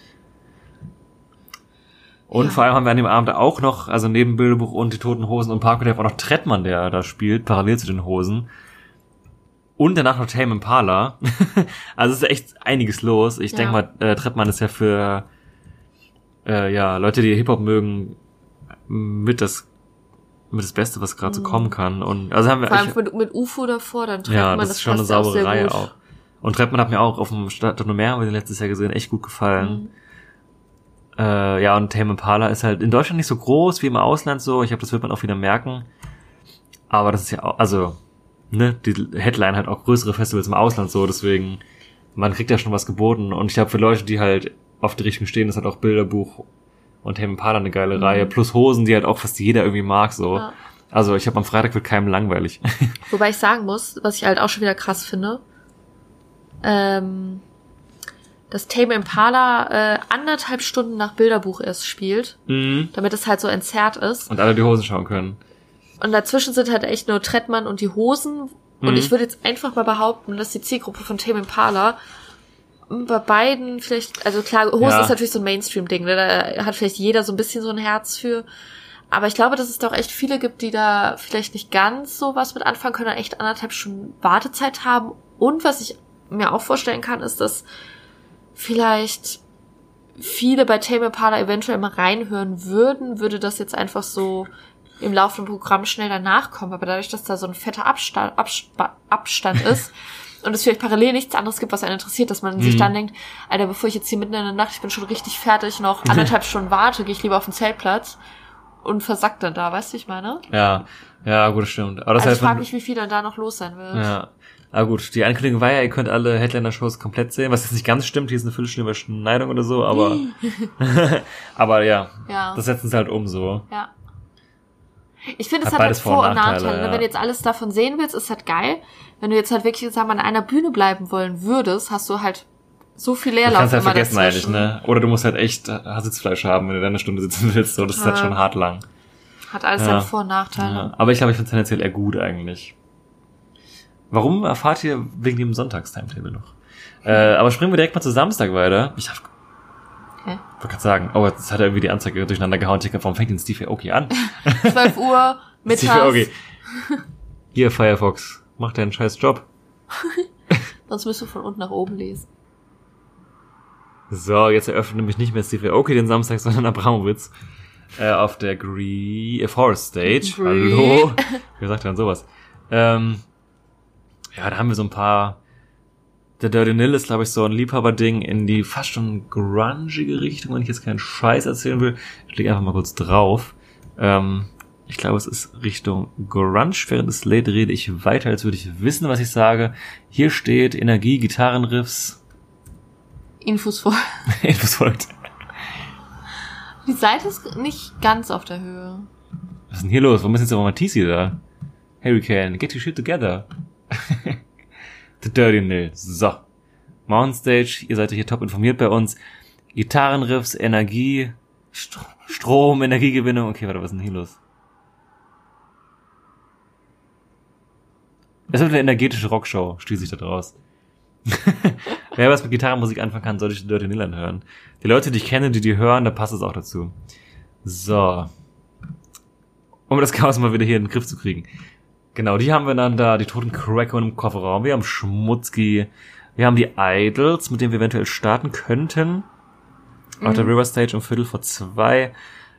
Und Ja. vor allem haben wir an dem Abend auch noch, also neben Bilderbuch und die Toten Hosen und Parkway auch noch Trettmann, der da spielt, parallel zu den Hosen. Und danach noch Tame Impala. also es ist echt einiges los. Ich Ja. denke mal, äh, Trettmann ist ja für äh, ja Leute, die Hip-Hop mögen, mit das mit das Beste, was gerade so kommen kann. Und also haben wir Mhm. Vor allem mit, mit UFO davor, dann trifft ja, man das ist schon eine saubere Reihe gut. auch. Und Trettmann hat mir auch auf dem Stadt Meer, haben wir letztes Jahr gesehen, echt gut gefallen. Mhm. Äh, ja, und Tame Impala ist halt in Deutschland nicht so groß wie im Ausland so. Ich glaube, das wird man auch wieder merken. Aber das ist ja auch, also, ne, die Headline hat auch größere Festivals im Ausland so, deswegen, man kriegt ja schon was geboten. Und ich glaube, für Leute, die halt auf die Richtung stehen, ist halt auch Bilderbuch und Tame Impala eine geile Reihe. Plus Hosen, die halt auch fast jeder irgendwie mag so. Mhm. Ja. Also, ich habe am Freitag wird keinem langweilig. Wobei ich sagen muss, was ich halt auch schon wieder krass finde, ähm, dass Tame Impala äh, anderthalb Stunden nach Bilderbuch erst spielt, mhm. damit es halt so entzerrt ist. Und alle die Hosen schauen können. Und dazwischen sind halt echt nur Trettmann und die Hosen. Und Mhm. ich würde jetzt einfach mal behaupten, dass die Zielgruppe von Tame Impala bei beiden vielleicht, also klar, Hosen Ja. ist natürlich so ein Mainstream-Ding, ne? da hat vielleicht jeder so ein bisschen so ein Herz für. Aber ich glaube, dass es doch echt viele gibt, die da vielleicht nicht ganz so was mit anfangen können, und echt anderthalb Stunden Wartezeit haben. Und was ich mir auch vorstellen kann, ist, dass vielleicht viele bei Tame Impala eventuell mal reinhören würden, würde das jetzt einfach so im laufenden Programm schnell danach kommen. Aber dadurch, dass da so ein fetter Abstand, Abspa Abstand ist und es vielleicht parallel nichts anderes gibt, was einen interessiert, dass man sich Mhm. dann denkt, Alter, bevor ich jetzt hier mitten in der Nacht, ich bin schon richtig fertig, noch anderthalb Stunden warte, gehe ich lieber auf den Zeltplatz und versackt dann da, weißt du, ich meine? Ja, ja, gut, stimmt. Aber das also ich heißt, man- frage mich, wie viel dann da noch los sein wird. Ja. Aber gut, die Ankündigung war ja, ihr könnt alle Headliner-Shows komplett sehen, was jetzt nicht ganz stimmt, hier ist eine Viertelstunde Überschneidung oder so, aber, aber ja, Ja. das setzen sie halt um so. Ja. Ich finde, es Hat hat halt Vor- und Nachteile. Nachteile, ne? ja. Wenn du jetzt alles davon sehen willst, ist halt geil. Wenn du jetzt halt wirklich sagen wir, an einer Bühne bleiben wollen würdest, hast du halt so viel Du Leerlauf kannst halt vergessen dazwischen. eigentlich, ne? Oder du musst halt echt Sitzfleisch haben, wenn du da eine Stunde sitzen willst, so, das ist halt schon hart lang. Hat alles Ja. seine Vor- und Nachteile. Ja. Aber ich glaube, ich finde es tendenziell eher gut eigentlich. Warum erfahrt ihr wegen dem Sonntagstimetable noch? Äh, aber springen wir direkt mal zu Samstag weiter. Ich hab, Okay. wollte gerade sagen, oh, jetzt hat er irgendwie die Anzeige durcheinander gehauen. Ich denke, warum fängt denn Steve Aoki an? 12 Uhr, mittags. Steve Aoki. Hier, Firefox, mach deinen scheiß Job. Sonst müsst du von unten nach oben lesen. So, jetzt eröffnet nämlich nicht mehr Steve Aoki den Samstag, sondern Abramowitz äh, auf der Gree äh, Forest Stage. Gree. Hallo? Wer sagt denn sowas? Ähm, ja, da haben wir so ein paar. Der Dirty Nil ist, glaube ich, so ein Liebhaberding in die fast schon grungige Richtung, wenn ich jetzt keinen Scheiß erzählen will. Ich leg einfach mal kurz drauf. Ähm, ich glaube, es ist Richtung Grunge. Während des Late rede ich weiter, als würde ich wissen, was ich sage. Hier steht Energie, Gitarrenriffs. Infos vor. Etwas folgt. Die Seite ist nicht ganz auf der Höhe. Was ist denn hier los? Warum ist jetzt aber Matisse da? Hurricane, get your shit together. The Dirty Nil. So. Mountain Stage, ihr seid hier top informiert bei uns. Gitarrenriffs, Energie, Stro Strom, Energiegewinnung. Okay, warte, was ist denn hier los? Es wird eine energetische Rockshow, schließe ich da draus. wer was mit Gitarrenmusik anfangen kann, sollte Dirty Nillan hören. Die Leute, die ich kenne, die die hören, da passt es auch dazu. So. Um das Chaos mal wieder hier in den Griff zu kriegen. Genau, die haben wir dann da, die toten Cracker im Kofferraum. Wir haben Schmutzki. Wir haben die Idols, mit denen wir eventuell starten könnten. Auf der River Stage um Viertel vor zwei.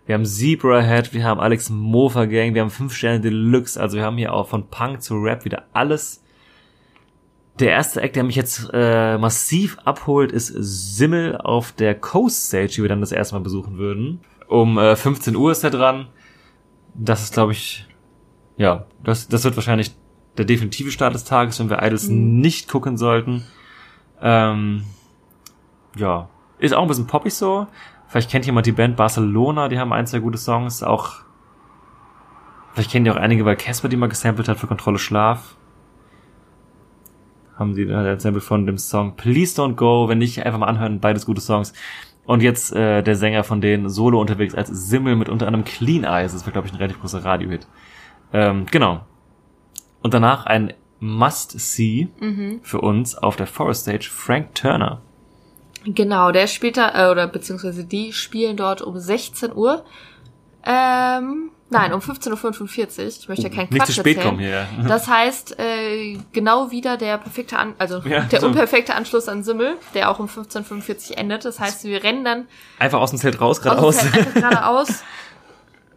Wir haben Zebrahead, wir haben Alex Mofa Gang, wir haben 5 Sterne Deluxe, also wir haben hier auch von Punk zu Rap wieder alles. Der erste Act, der mich jetzt äh, massiv abholt, ist Simmel auf der Coast Stage, die wir dann das erste Mal besuchen würden. Um äh, 15 Uhr ist er dran. Das ist, glaube ich, ja, das, das wird wahrscheinlich der definitive Start des Tages, wenn wir Idols nicht gucken sollten. Ähm, ja, ist auch ein bisschen poppig so. Vielleicht kennt jemand die Band Barcelona, die haben ein, zwei gute Songs. Auch, vielleicht kennen die auch einige, weil Casper die mal gesampelt hat für Kontrolle Schlaf. Haben sie ein Sample von dem Song Please Don't Go. Wenn nicht, einfach mal anhören, beides gute Songs. Und jetzt äh, der Sänger von denen solo unterwegs als Simmel mit unter anderem Clean Eyes. Das wird, glaube ich, ein relativ großer Radiohit. Ähm, genau. Und danach ein Must-See für uns auf der Forest Stage, Frank Turner. Genau, der spielt da, äh, oder beziehungsweise die spielen dort um 16 Uhr. Ähm, nein, um 15.45 Uhr. Ich möchte ja keinen Nicht Quatsch zu spät erzählen. kommen hier. Das heißt, äh, genau wieder der perfekte An also Ja, der so. unperfekte Anschluss an Simmel, der auch um 15.45 Uhr endet. Das heißt, wir rennen dann Einfach aus dem Zelt raus, aus geradeaus. dem Feld einfach geradeaus.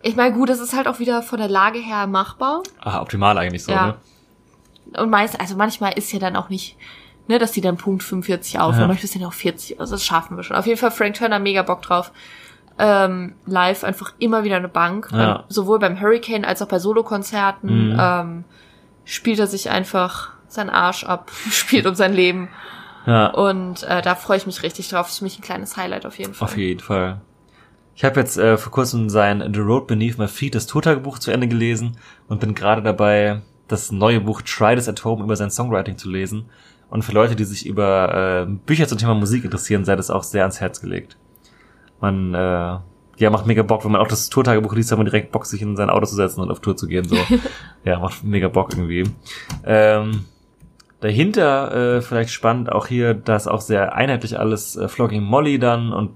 Ich meine, gut, das ist halt auch wieder von der Lage her machbar. Ah, optimal eigentlich so, Ja. ne? Und meist, also manchmal ist ja dann auch nicht, ne, dass die dann Punkt 45 aufhören. Ja. Manchmal ist dann auch 40. Also das schaffen wir schon. Auf jeden Fall Frank Turner, mega Bock drauf. Ähm, live einfach immer wieder eine Bank. Ja. Beim, sowohl beim Hurricane als auch bei Solokonzerten. Mhm. Ähm, spielt er sich einfach seinen Arsch ab, spielt um sein Leben. Ja, Und äh, da freue ich mich richtig drauf. Das ist für mich ein kleines Highlight auf jeden Fall. auf jeden Fall. Ich habe jetzt äh, vor kurzem sein The Road Beneath My Feet, das Totagebuch zu Ende gelesen und bin gerade dabei, das neue Buch Try This at Home über sein Songwriting zu lesen. Und für Leute, die sich über äh, Bücher zum Thema Musik interessieren, sei das auch sehr ans Herz gelegt. Man, äh, ja, macht mega Bock, wenn man auch das Tourtagebuch liest, hat man direkt Bock, sich in sein Auto zu setzen und auf Tour zu gehen. So, ja, macht mega Bock irgendwie. Ähm, dahinter äh, vielleicht spannend auch hier, dass auch sehr einheitlich alles äh, Flogging Molly dann und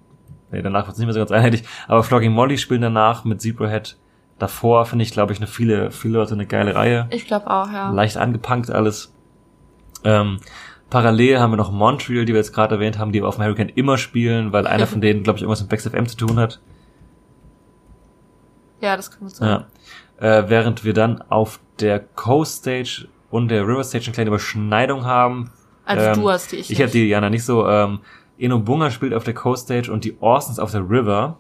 nee, danach wird es nicht mehr so ganz einheitlich, aber Flogging Molly spielen danach mit Zebrahead. Davor finde ich, glaube ich, eine viele, viele Leute eine geile Reihe. Ich glaube auch, ja. Leicht angepunkt alles. Ähm, parallel haben wir noch Montreal, die wir jetzt gerade erwähnt haben, die auf dem Hurricane immer spielen, weil einer von denen, glaube ich, irgendwas mit Back FM zu tun hat. Ja, das kann gut sein. Ja. Äh, während wir dann auf der Coast Stage und der River Stage eine kleine Überschneidung haben. Also Ähm, du hast die, ich, Ich habe die Jana nicht so. Ähm, Eno Bunga spielt auf der Coast Stage und die Orsons auf der River,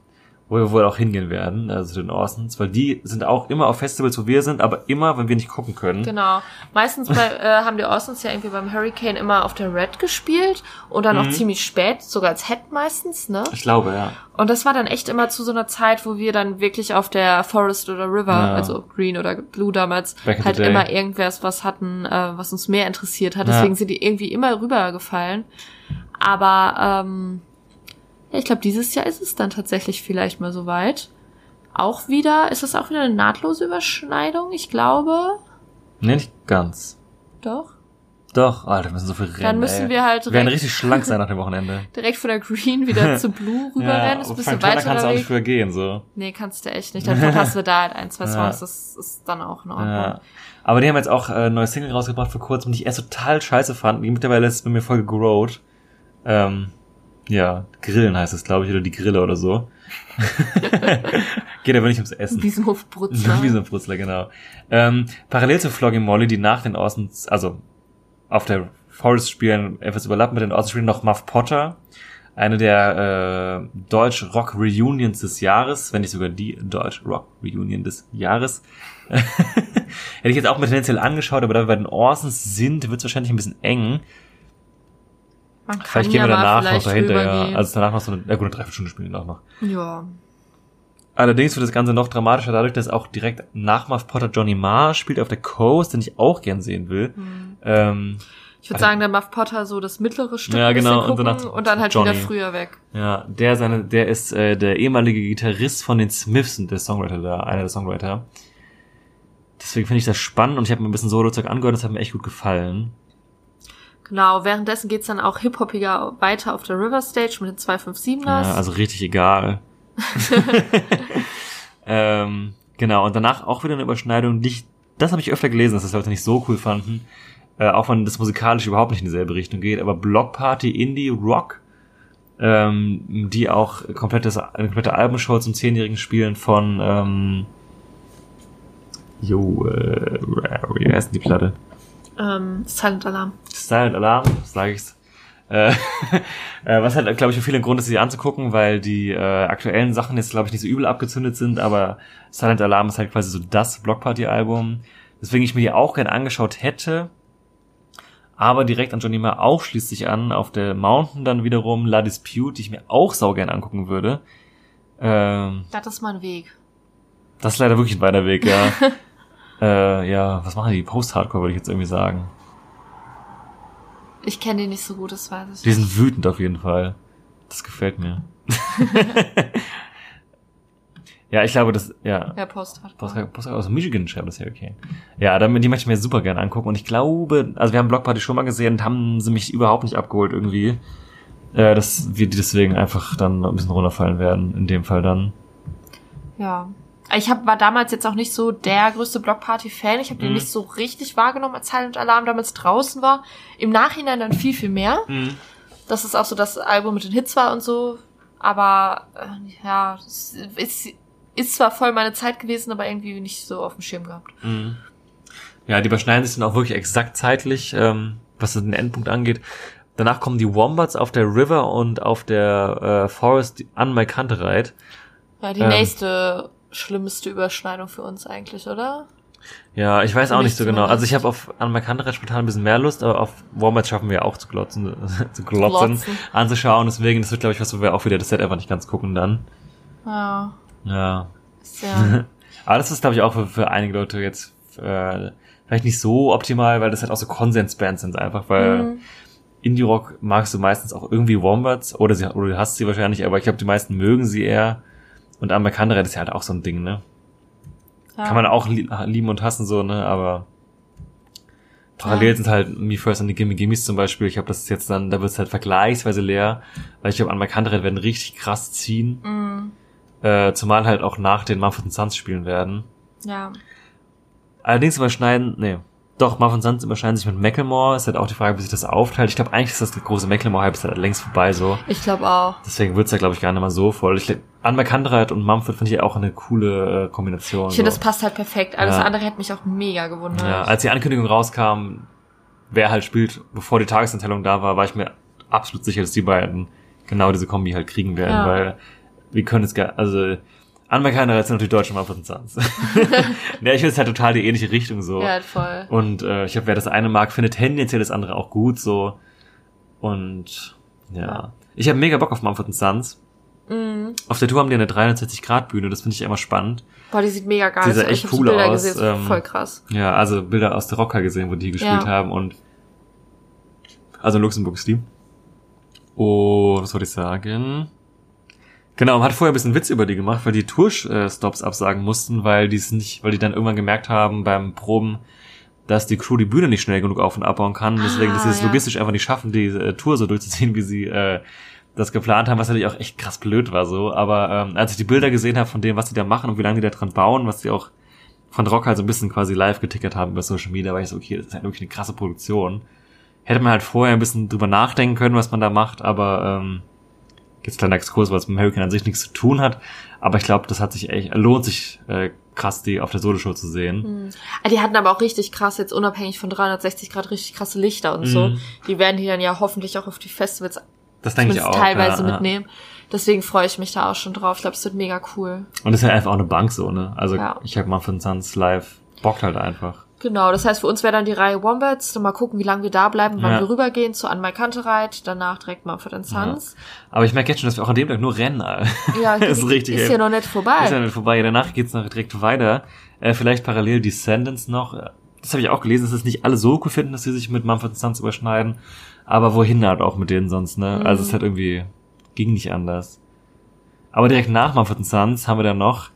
wo wir wohl auch hingehen werden, also zu den Orsons, weil die sind auch immer auf Festivals, wo wir sind, aber immer, wenn wir nicht gucken können. Genau. Meistens bei, äh, haben die Austins ja irgendwie beim Hurricane immer auf der Red gespielt und dann Mhm. auch ziemlich spät, sogar als Head meistens, ne? Ich glaube, ja. Und das war dann echt immer zu so einer Zeit, wo wir dann wirklich auf der Forest oder River, Ja. also Green oder Blue damals, halt immer irgendwas was hatten, äh, was uns mehr interessiert hat. Ja. Deswegen sind die irgendwie immer rübergefallen. Aber ähm, ja, ich glaube, dieses Jahr ist es dann tatsächlich vielleicht mal soweit. Auch wieder, ist es auch wieder eine nahtlose Überschneidung? Ich glaube. Nee, nicht ganz. Doch. Doch, Alter, wir müssen so viel rennen. Dann müssen wir halt Wir werden richtig schlank sein nach dem Wochenende. direkt von der Green wieder zu Blue rüberrennen. ist ein bisschen weiter kannst du auch nicht früher gehen, so. Nee, kannst du echt nicht. Dann verpassen wir da halt ein, zwei Ja. Songs. Das ist dann auch in Ordnung. Ja. Aber die haben jetzt auch äh, ein neues Single rausgebracht vor kurzem, die ich erst total scheiße fand. Die mittlerweile ist bei mir voll gegrowt. Ähm, ja, Grillen heißt es, glaube ich, oder die Grille oder so. Geht aber nicht ums Essen. Wiesenhof Brutzler. Wie so ein Brutzler, genau. Ähm, parallel zu Flogging Molly, die nach den Orsons, also auf der Forest spielen, etwas überlappen mit den Orsons spielen, noch Muff Potter. Eine der äh, Deutsch-Rock-Reunions des Jahres, wenn nicht sogar die Deutsch-Rock-Reunion des Jahres. Hätte ich jetzt auch mit tendenziell angeschaut, aber da wir bei den Orsons sind, wird es wahrscheinlich ein bisschen eng. Man kann Vielleicht gehen wir ja mal danach noch dahinter, ja. Also danach noch so eine, ja gut, eine Dreiviertelstunde spielen wir auch noch. ja. Allerdings wird das Ganze noch dramatischer dadurch, dass auch direkt nach Muff Potter Johnny Marr spielt auf der Coast, den ich auch gern sehen will. Hm. Ähm, Ich würde sagen, der Muff Potter so das mittlere Stück Ja, genau, und danach und dann halt Johnny. wieder früher weg. ja, der seine, der ist äh, der ehemalige Gitarrist von den Smiths und der Songwriter da, einer der Songwriter. Deswegen finde ich das spannend und ich habe mir ein bisschen Solo-Zeug angehört, das hat mir echt gut gefallen. Genau, währenddessen geht's dann auch hip-hoppiger weiter auf der River Stage mit den 257ers. Ja, also richtig egal. ähm, genau, und danach auch wieder eine Überschneidung, die ich, das habe ich öfter gelesen, dass das Leute nicht so cool fanden. Äh, auch wenn das musikalisch überhaupt nicht in dieselbe Richtung geht, aber Block Party, Indie, Rock, ähm, die auch komplettes, eine komplette Albumshow zum Zehnjährigen spielen von ähm, Jo, äh, wie heißt denn die Platte? Ähm, Silent Alarm. Silent Alarm, sage ich's. Äh, äh, was halt, glaube ich, für viele ein Grund ist, sie anzugucken, weil die äh, aktuellen Sachen jetzt, glaube ich, nicht so übel abgezündet sind, aber Silent Alarm ist halt quasi so das Blockparty-Album, deswegen ich mir die auch gern angeschaut hätte, aber direkt an Johnny Marr auch schließt sich an, auf der Mountain dann wiederum La Dispute, die ich mir auch saugern angucken würde. Ähm, Das ist mein Weg. das ist leider wirklich ein weiter Weg, ja. äh, ja, was machen die? Post-Hardcore, würde ich jetzt irgendwie sagen. Ich kenne die nicht so gut, das weiß ich. Die sind wütend auf jeden Fall. Das gefällt mir. ja, ich glaube, das, ja. Ja, Post hat. Post, aus Michigan schreibt das Hurricane. Ja, damit, die möchte ich mir super gerne angucken. Und ich glaube, also wir haben Blockparty schon mal gesehen und haben sie mich überhaupt nicht abgeholt irgendwie. Äh, dass wir die deswegen einfach dann ein bisschen runterfallen werden, in dem Fall dann. Ja. Ich hab, war damals jetzt auch nicht so der größte Blockparty-Fan. Ich habe den Mhm. nicht so richtig wahrgenommen, als Silent Alarm damals draußen war. Im Nachhinein dann viel, viel mehr. dass es auch so das Album mit den Hits war und so. Aber äh, ja, es ist, ist zwar voll meine Zeit gewesen, aber irgendwie nicht so auf dem Schirm gehabt. Mhm. Ja, die überschneiden sich dann auch wirklich exakt zeitlich, ähm, was den Endpunkt angeht. Danach kommen die Wombats auf der River und auf der äh, Forest an My Kantereit. Ja, die Ähm. nächste schlimmste Überschneidung für uns eigentlich, oder? Ja, ich weiß Für auch nicht so genau. Also ich habe auf an My Kantereit spontan ein bisschen mehr Lust, aber auf Wombats schaffen wir auch zu glotzen, zu glotzen, Glotzen. anzuschauen. Deswegen, das wird glaube ich was, wo wir auch wieder das Set einfach nicht ganz gucken dann. Ja, Ja. ja. Aber das ist glaube ich auch für, für einige Leute jetzt äh, vielleicht nicht so optimal, weil das halt auch so Konsensbands sind einfach, weil Mhm. Indie-Rock magst du meistens auch irgendwie Wombats oder, sie, oder du hast sie wahrscheinlich, aber ich glaube, die meisten mögen sie eher. Und Amerikaner ist ja halt auch so ein Ding, ne? ja. Kann man auch li lieben und hassen, so, ne? Aber parallel Ja. sind halt Me First und die Gimme Gimmes zum Beispiel. Ich glaube, das ist jetzt dann, da wird es halt vergleichsweise leer, weil ich glaube, Amerikaner werden richtig krass ziehen. Mhm. Äh, zumal halt auch nach den Mumford Sons spielen werden. Ja. Allerdings überschneiden, nee, doch, Mumford Sons überschneiden sich mit Macklemore. Ist halt auch die Frage, wie sich das aufteilt. Ich glaube, eigentlich ist das große Macklemore-Hype ist halt längst vorbei, so. Ich glaube auch. Deswegen wird's ja, glaube ich, gar nicht mal so voll. Ich, glaub, Unbekannterheit und Mumford finde ich auch eine coole äh, Kombination. Ich finde, so. das passt halt perfekt. Alles Ja. andere hätte mich auch mega gewundert. ja, als die Ankündigung rauskam, wer halt spielt, bevor die Tagesanteilung da war, war ich mir absolut sicher, dass die beiden genau diese Kombi halt kriegen werden, Ja. weil wir können es gar, also Unbekannterheit sind natürlich deutsche Mumford Sons. ja, ich finde es halt total die ähnliche Richtung so. Ja, voll. Und äh, ich glaube, wer das eine mag, findet tendenziell das andere auch gut so. Und ja. Ja. Ich habe mega Bock auf Mumford Sons. Mhm. Auf der Tour haben die eine 360-Grad-Bühne, das finde ich immer spannend. Boah, die sieht mega geil Die sah aus. echt cool Bilder aus, gesehen, ähm, voll krass. Ja, also Bilder aus der Rocker gesehen, wo die gespielt Ja. haben und also Luxemburg ist die. Und was wollte ich sagen? Genau, man hat vorher ein bisschen Witz über die gemacht, weil die Tour-Stops absagen mussten, weil die es nicht, weil die dann irgendwann gemerkt haben beim Proben, dass die Crew die Bühne nicht schnell genug auf und abbauen kann. Deswegen, dass sie es ja. logistisch einfach nicht schaffen, die äh, Tour so durchzuziehen, wie sie äh, das geplant haben, was natürlich auch echt krass blöd war so. Aber ähm, als ich die Bilder gesehen habe von dem, was die da machen und wie lange die da dran bauen, was die auch von Rock halt so ein bisschen quasi live getickert haben über Social Media, war ich so, okay, das ist halt wirklich eine krasse Produktion. Hätte man halt vorher ein bisschen drüber nachdenken können, was man da macht, aber ähm, jetzt kleiner Exkurs, weil es mit Hurricane an sich nichts zu tun hat. Aber ich glaube, das hat sich echt, lohnt sich äh, krass, die auf der Soloshow zu sehen. Mhm. Die hatten aber auch richtig krass, jetzt unabhängig von 360 Grad, richtig krasse Lichter und so. Mhm. Die werden die dann ja hoffentlich auch auf die Festivals Das denke ich auch. teilweise ja, ja. mitnehmen. Deswegen freue ich mich da auch schon drauf. Ich glaube, es wird mega cool. Und das ist ja einfach auch eine Bank so, ne? Also Ja. ich habe mal von Suns live bockt halt einfach. Genau, das heißt, für uns wäre dann die Reihe Wombats. Dann mal gucken, wie lange wir da bleiben, wann Ja. wir rübergehen zu Anmal Kantereit, danach direkt Mumford Sons. Aber ich merke jetzt schon, dass wir auch an dem Tag nur rennen. Ja, Das ist richtig, Ist ja noch nicht vorbei. Ist ja nicht vorbei. Danach geht's noch direkt weiter. Äh, vielleicht parallel Descendants noch. Das habe ich auch gelesen, dass es nicht alle so cool finden, dass sie sich mit Mumford Sons überschneiden. Aber wohin halt auch mit denen sonst, ne? Also es hat irgendwie ging nicht anders. Aber direkt nach Mumford Sons haben wir dann noch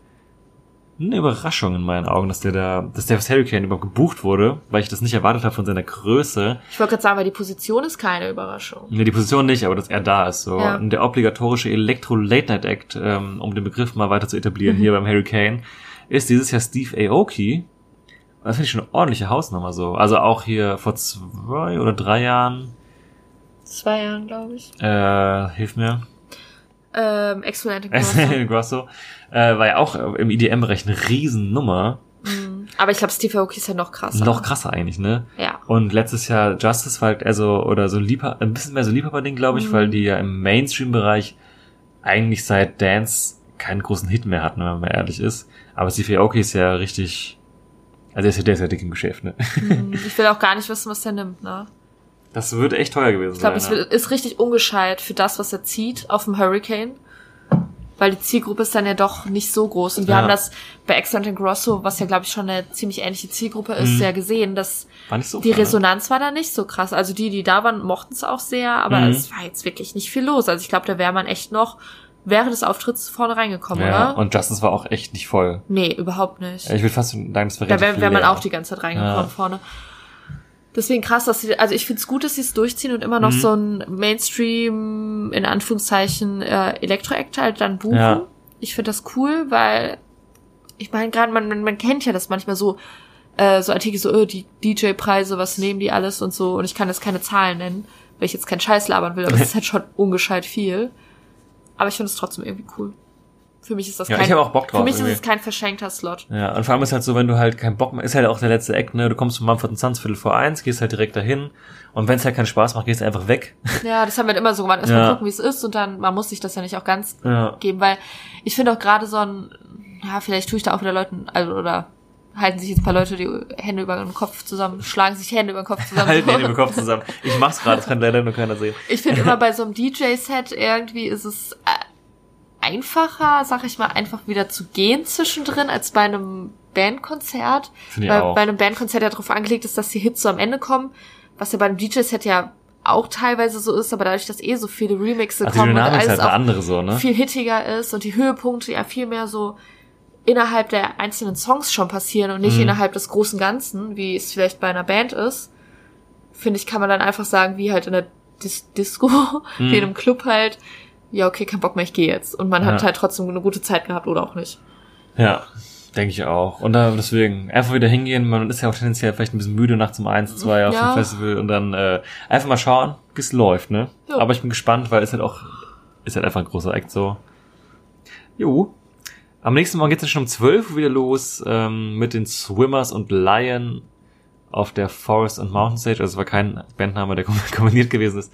eine Überraschung in meinen Augen, dass der da, dass der fürs Hurricane überhaupt gebucht wurde, weil ich das nicht erwartet habe von seiner Größe. Ich wollte gerade sagen, weil die Position ist keine Überraschung. Ne, die Position nicht, aber dass er da ist. So. Ja. Und der obligatorische Elektro-Late-Night-Act, ähm, um den Begriff mal weiter zu etablieren hier beim Hurricane, ist dieses Jahr Steve Aoki. Das finde ich schon eine ordentliche Hausnummer so. Also auch hier vor zwei oder drei Jahren, Zwei Jahren, glaube ich. äh, hilf mir, Ähm, Exponent Grosso, äh, war ja auch im IDM-Bereich eine Riesennummer. Aber ich glaube, Steve Aoki ist ja noch krasser. Noch krasser eigentlich, ne? Ja. Und letztes Jahr Justice war halt eher so, oder so ein ein bisschen mehr so Liebhaber-Ding, glaube ich, weil die ja im Mainstream-Bereich eigentlich seit Dance keinen großen Hit mehr hatten, wenn man mal ehrlich ist. Aber Steve Aoki ist ja richtig, also der ist ja, der ist ja dick im Geschäft, ne? Ich will auch gar nicht wissen, was der nimmt, ne? Das wird echt teuer gewesen Ich glaube, sein. es wird- ist richtig ungescheit für das, was er zieht auf dem Hurricane. Weil die Zielgruppe ist dann ja doch nicht so groß. Und wir Ja. haben das bei Excellent and Grosso, was ja, glaube ich, schon eine ziemlich ähnliche Zielgruppe ist, Mhm. ja gesehen, dass War nicht so die voll, ne? Resonanz war da nicht so krass. Also die, die da waren, mochten es auch sehr, aber Mhm. es war jetzt wirklich nicht viel los. Also ich glaube, da wäre man echt noch während des Auftritts vorne reingekommen, Ja, oder? und Justice war auch echt nicht voll. nee, überhaupt nicht. Ich will fast sagen, das war Da wäre wär man auch die ganze Zeit reingekommen Ja. vorne. Deswegen krass, dass sie, also ich find's gut, dass sie es durchziehen und immer noch Mhm. so ein Mainstream, in Anführungszeichen, äh, Elektro-Act halt dann buchen. Ja. Ich find das cool, weil ich meine, gerade man, man, man kennt ja das manchmal so, äh, so Artikel, so, äh, die DJ-Preise, was nehmen die alles und so. Und ich kann jetzt keine Zahlen nennen, weil ich jetzt keinen Scheiß labern will, aber es ist halt schon ungescheit viel. Aber ich finde es trotzdem irgendwie cool. Für mich ist das Ja, kein, ich auch Bock drauf Für mich ist irgendwie. es kein verschenkter Slot. Ja, und vor allem ist halt so, wenn du halt keinen Bock mehr, ist halt auch der letzte Act, ne? Du kommst von Mumford Sons Viertel vor eins, gehst halt direkt dahin und wenn es halt keinen Spaß macht, gehst du einfach weg. Ja, das haben wir halt immer so gemacht. Erstmal Ja. gucken, wie es ist und dann, man muss sich das ja nicht auch ganz Ja. geben, weil ich finde auch gerade so ein, ja, vielleicht tue ich da auch wieder Leuten, also, oder halten sich jetzt ein paar Leute die Hände über den Kopf zusammen, schlagen sich Hände über den Kopf zusammen. Halt den im Kopf zusammen. Ich mach's gerade, das kann leider nur keiner sehen. Ich finde immer bei so einem DJ-Set irgendwie ist es äh, einfacher, sag ich mal, einfach wieder zu gehen zwischendrin, als bei einem Bandkonzert. Finde ich Weil auch. bei einem Bandkonzert ja darauf angelegt ist, dass die Hits so am Ende kommen, was ja bei einem DJ-Set ja auch teilweise so ist, aber dadurch, dass eh so viele Remixe die kommen und alles halt auch andere so, ne? viel hittiger ist und die Höhepunkte ja viel mehr so innerhalb der einzelnen Songs schon passieren und nicht Mhm. innerhalb des großen Ganzen, wie es vielleicht bei einer Band ist, finde ich, kann man dann einfach sagen, wie halt in der Dis Disco, wie in einem Club halt, ja, okay, kein Bock mehr, ich gehe jetzt. Und man hat Ja. halt trotzdem eine gute Zeit gehabt oder auch nicht. Ja, denke ich auch. Und da deswegen einfach wieder hingehen. Man ist ja auch tendenziell vielleicht ein bisschen müde nachts um eins, zwei auf Ja. dem Festival und dann äh, einfach mal schauen, wie es läuft, ne? Ja. Aber ich bin gespannt, weil es halt auch ist halt einfach ein großer Act so. Jo. Am nächsten Morgen geht's dann schon um 12 Uhr wieder los ähm, mit den Swimmers und Lion auf der Forest and Mountain Stage. Also es war kein Bandname, der kom- kombiniert gewesen ist.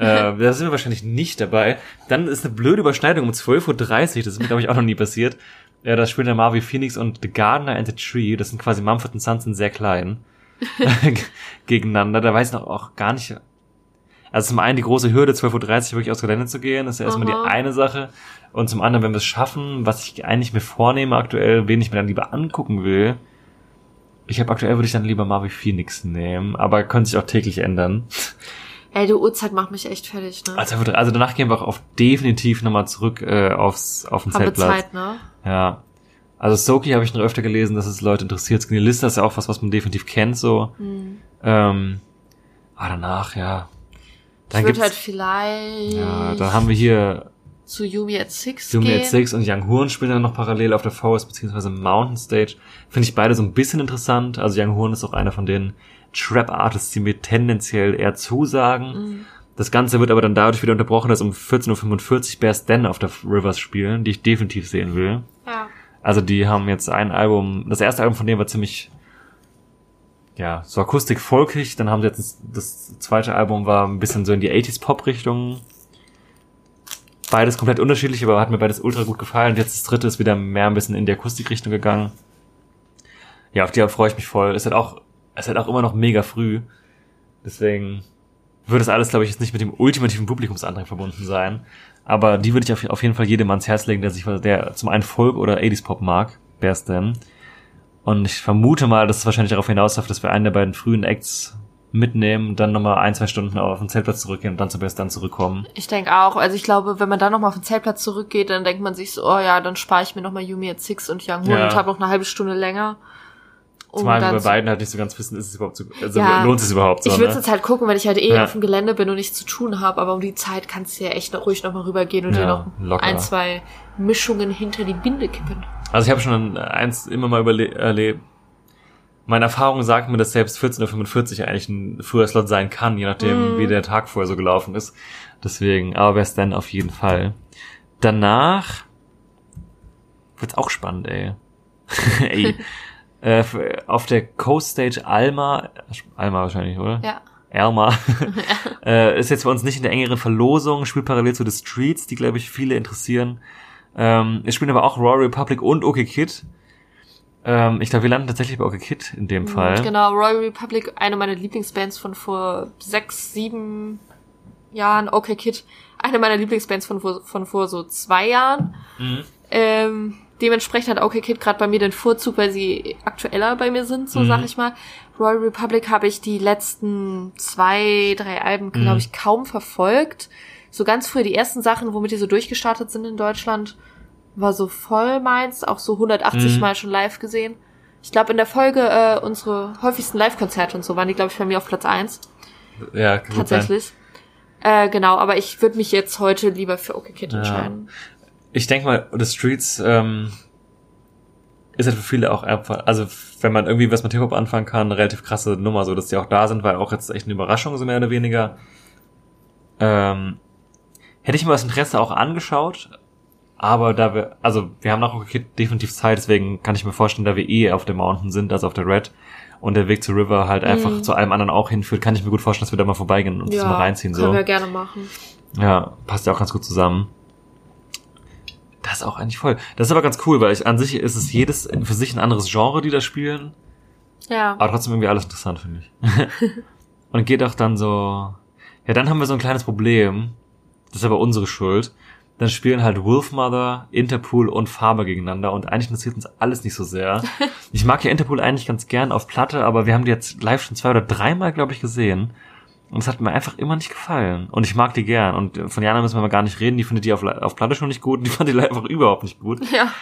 Äh, da sind wir wahrscheinlich nicht dabei. Dann ist eine blöde Überschneidung um 12.30 Uhr. Das ist mir, glaube ich, auch noch nie passiert. Ja, da spielen der Marvin Phoenix und The Gardener and the Tree. Das sind quasi Mumford Sons in sehr klein. gegeneinander. Da weiß ich noch auch gar nicht. Also zum einen die große Hürde, 12.30 Uhr wirklich aufs Gelände zu gehen, ist ja erstmal Aha. die eine Sache. Und zum anderen, wenn wir es schaffen, was ich eigentlich mir vornehme aktuell, wen ich mir dann lieber angucken will. Ich habe aktuell würde ich dann lieber Marvin Phoenix nehmen, aber könnte sich auch täglich ändern. Ey, die Uhrzeit macht mich echt fertig, ne? Also, also danach gehen wir auch auf definitiv nochmal zurück äh, aufs auf den Habe Zeltplatz. Zeit, ne? Ja. Also Soki habe ich noch öfter gelesen, dass es Leute interessiert. Skinny Lista ist ja auch was, was man definitiv kennt, so. Hm. Ähm, aber danach, ja. Dann ich würde halt vielleicht ja, dann haben wir hier zu Yumi at Six Yumi gehen. at Six und Young Horn spielen dann noch parallel auf der Forest beziehungsweise Mountain Stage. Finde ich beide so ein bisschen interessant. Also Young Horn ist auch einer von den Trap-Artists, die mir tendenziell eher zusagen. Mhm. Das Ganze wird aber dann dadurch wieder unterbrochen, dass um 14.45 Uhr Bears Den auf der Rivers spielen, die ich definitiv sehen will. Ja. Also die haben jetzt ein Album, das erste Album von denen war ziemlich, ja, so akustik-folkig. Dann haben sie jetzt, das zweite Album war ein bisschen so in die 80s-Pop-Richtung. Beides komplett unterschiedlich, aber hat mir beides ultra gut gefallen. Und jetzt das dritte ist wieder mehr ein bisschen in die Akustikrichtung gegangen. Ja, auf die freue ich mich voll. Ist halt auch, es ist halt auch immer noch mega früh. Deswegen würde es alles, glaube ich, jetzt nicht mit dem ultimativen Publikumsandrang verbunden sein. Aber die würde ich auf, auf jeden Fall jedem ans Herz legen, der sich, der zum einen Folk oder 80s Pop mag. Wer ist denn? Und ich vermute mal, dass es wahrscheinlich darauf hinausläuft, dass wir einen der beiden frühen Acts mitnehmen, dann nochmal ein, zwei Stunden auf den Zeltplatz zurückgehen und dann zum Best dann zurückkommen. Ich denke auch. Also ich glaube, wenn man dann nochmal auf den Zeltplatz zurückgeht, dann denkt man sich so, oh ja, dann spare ich mir nochmal Yumi at Six und Young Hoon Ja. und habe noch eine halbe Stunde länger. Um Zumal wir dann bei beiden halt nicht so ganz wissen, ist es überhaupt so, also Ja. lohnt es überhaupt so, Ich würde ne? jetzt halt gucken, wenn ich halt eh Ja. auf dem Gelände bin und nichts zu tun habe, aber um die Zeit kannst du ja echt noch ruhig nochmal rübergehen und Ja, dir noch locker. ein, zwei Mischungen hinter die Binde kippen. Also ich habe schon eins immer mal erlebt. Meine Erfahrung sagt mir, dass selbst 14.45 Uhr eigentlich ein früher Slot sein kann, je nachdem, Mhm. wie der Tag vorher so gelaufen ist. Deswegen, aber West End auf jeden Fall. Danach wird's auch spannend, ey. ey. Äh, auf der Coast Stage Alma, Alma wahrscheinlich, oder? Ja. Alma, äh, ist jetzt bei uns nicht in der engeren Verlosung, spielt parallel zu The Streets, die, glaube ich, viele interessieren. Ähm, es spielen aber auch Royal Republic und OK Kid. Ähm, ich glaube, wir landen tatsächlich bei OK Kid in dem Fall. Genau, Royal Republic, eine meiner Lieblingsbands von vor sechs, sieben Jahren. Okay Kid, eine meiner Lieblingsbands von, vor- von vor so zwei Jahren. Mhm. Ähm, dementsprechend hat OK Kid gerade bei mir den Vorzug, weil sie aktueller bei mir sind, so Mhm. sag ich mal. Royal Republic habe ich die letzten zwei, drei Alben, glaube Mhm. ich, kaum verfolgt. So ganz früh die ersten Sachen, womit die so durchgestartet sind in Deutschland, war so voll meins, auch so 180 Mhm. Mal schon live gesehen. Ich glaube, in der Folge äh, unsere häufigsten Live-Konzerte und so waren die, glaube ich, bei mir auf Platz eins Ja, kann. Tatsächlich. Äh, genau, aber ich würde mich jetzt heute lieber für OK Kid Ja. Ich denke mal, The Streets ähm, ist halt für viele auch einfach, also wenn man irgendwie was mit Hip-Hop anfangen kann, eine relativ krasse Nummer, so dass die auch da sind, weil auch jetzt echt eine Überraschung, so mehr oder weniger. Ähm, hätte ich mir das Interesse auch angeschaut, aber da wir, also wir haben Kid definitiv Zeit, deswegen kann ich mir vorstellen, da wir eh auf der Mountain sind, also auf der Red, und der Weg zu River halt einfach Mhm. zu allem anderen auch hinführt, kann ich mir gut vorstellen, dass wir da mal vorbeigehen und das mal reinziehen. können so. wir gerne machen. Ja, passt ja auch ganz gut zusammen. Das ist auch eigentlich voll. Das ist aber ganz cool, weil ich, an sich ist es jedes für sich ein anderes Genre, die da spielen. Ja. Aber trotzdem irgendwie alles interessant, finde ich. Und geht auch dann so. Ja, dann haben wir so ein kleines Problem. Das ist aber unsere Schuld. Dann spielen halt Wolfmother, Interpol und Farbe gegeneinander und eigentlich interessiert uns alles nicht so sehr. Ich mag ja Interpol eigentlich ganz gern auf Platte, aber wir haben die jetzt live schon zwei oder dreimal, glaube ich, gesehen. Und es hat mir einfach immer nicht gefallen. Und ich mag die gern. Und von Jana müssen wir mal gar nicht reden. Die findet die auf, auf Platte schon nicht gut. Und die fand die einfach überhaupt nicht gut. Ja.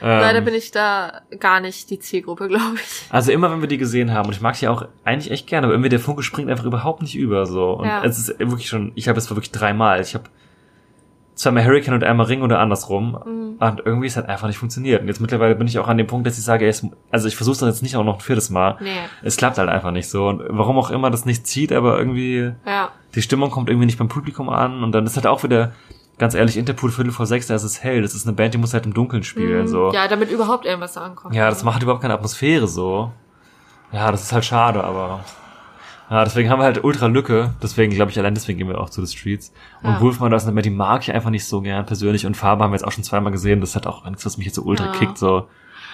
Ähm, Leider bin ich da gar nicht die Zielgruppe, glaube ich. Also immer, wenn wir die gesehen haben, und ich mag die auch eigentlich echt gerne, aber irgendwie der Funke springt einfach überhaupt nicht über, so. Und Ja. es ist wirklich schon, ich habe es wirklich dreimal. Ich habe zweimal Hurricane und einmal Ring oder andersrum. Mhm. Und irgendwie ist halt einfach nicht funktioniert. Und jetzt mittlerweile bin ich auch an dem Punkt, dass ich sage, ey, es, also ich versuche das jetzt nicht auch noch ein viertes Mal. Nee. Es klappt halt einfach nicht so. Und warum auch immer das nicht zieht, aber irgendwie, Ja. die Stimmung kommt irgendwie nicht beim Publikum an. Und dann ist halt auch wieder, ganz ehrlich, Interpol Viertel vor sechs, da ist es hell. Das ist eine Band, die muss halt im Dunkeln spielen, Mhm. so. Ja, damit überhaupt irgendwas ankommt. Ja, das macht überhaupt keine Atmosphäre so. Ja, das ist halt schade, aber. Ja, deswegen haben wir halt ultra Lücke. Deswegen glaube ich, allein deswegen gehen wir auch zu The Streets. Und Ja. Wolfman, das die mag ich einfach nicht so gern persönlich. Und Farbe haben wir jetzt auch schon zweimal gesehen. Das hat auch nichts, was mich jetzt so ultra Ja. kickt. So.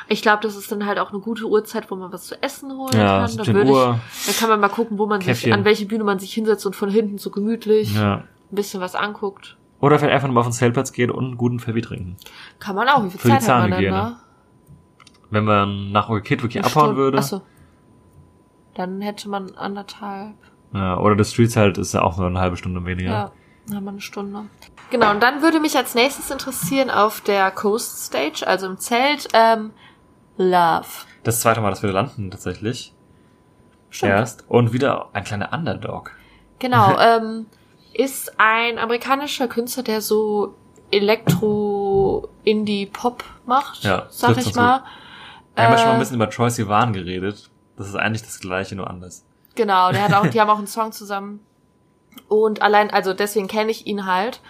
Ich glaube, das ist dann halt auch eine gute Uhrzeit, wo man was zu essen holen Ja, kann. Da 17 würde Uhr. ich, dann kann man mal gucken, wo man sich, Käffchen. an welche Bühne man sich hinsetzt und von hinten so gemütlich Ja. ein bisschen was anguckt. Oder vielleicht einfach mal auf den Zeltplatz gehen und einen guten Fabi trinken. Kann man auch. Wie viel Für die Zeit hat man Zahnhygiene. da? Wenn man nach Orchid wirklich abhauen würde. Achso. Dann hätte man anderthalb. Ja, oder The Streets halt ist ja auch nur eine halbe Stunde weniger. Ja, dann haben wir eine Stunde. Genau, und dann würde mich als nächstes interessieren auf der Coast Stage, also im Zelt, ähm, Love. Das zweite Mal, dass wir landen tatsächlich. Stimmt. Erst. Und wieder ein kleiner Underdog. Genau, ähm, ist ein amerikanischer Künstler, der so Elektro-Indie-Pop macht, Ja, sag ich mal. Wir haben ja schon mal Äh, ein bisschen über Troy Sivan geredet. Das ist eigentlich das gleiche, nur anders. Genau, der hat auch, die haben auch einen Song zusammen. Und allein, also deswegen kenne ich ihn halt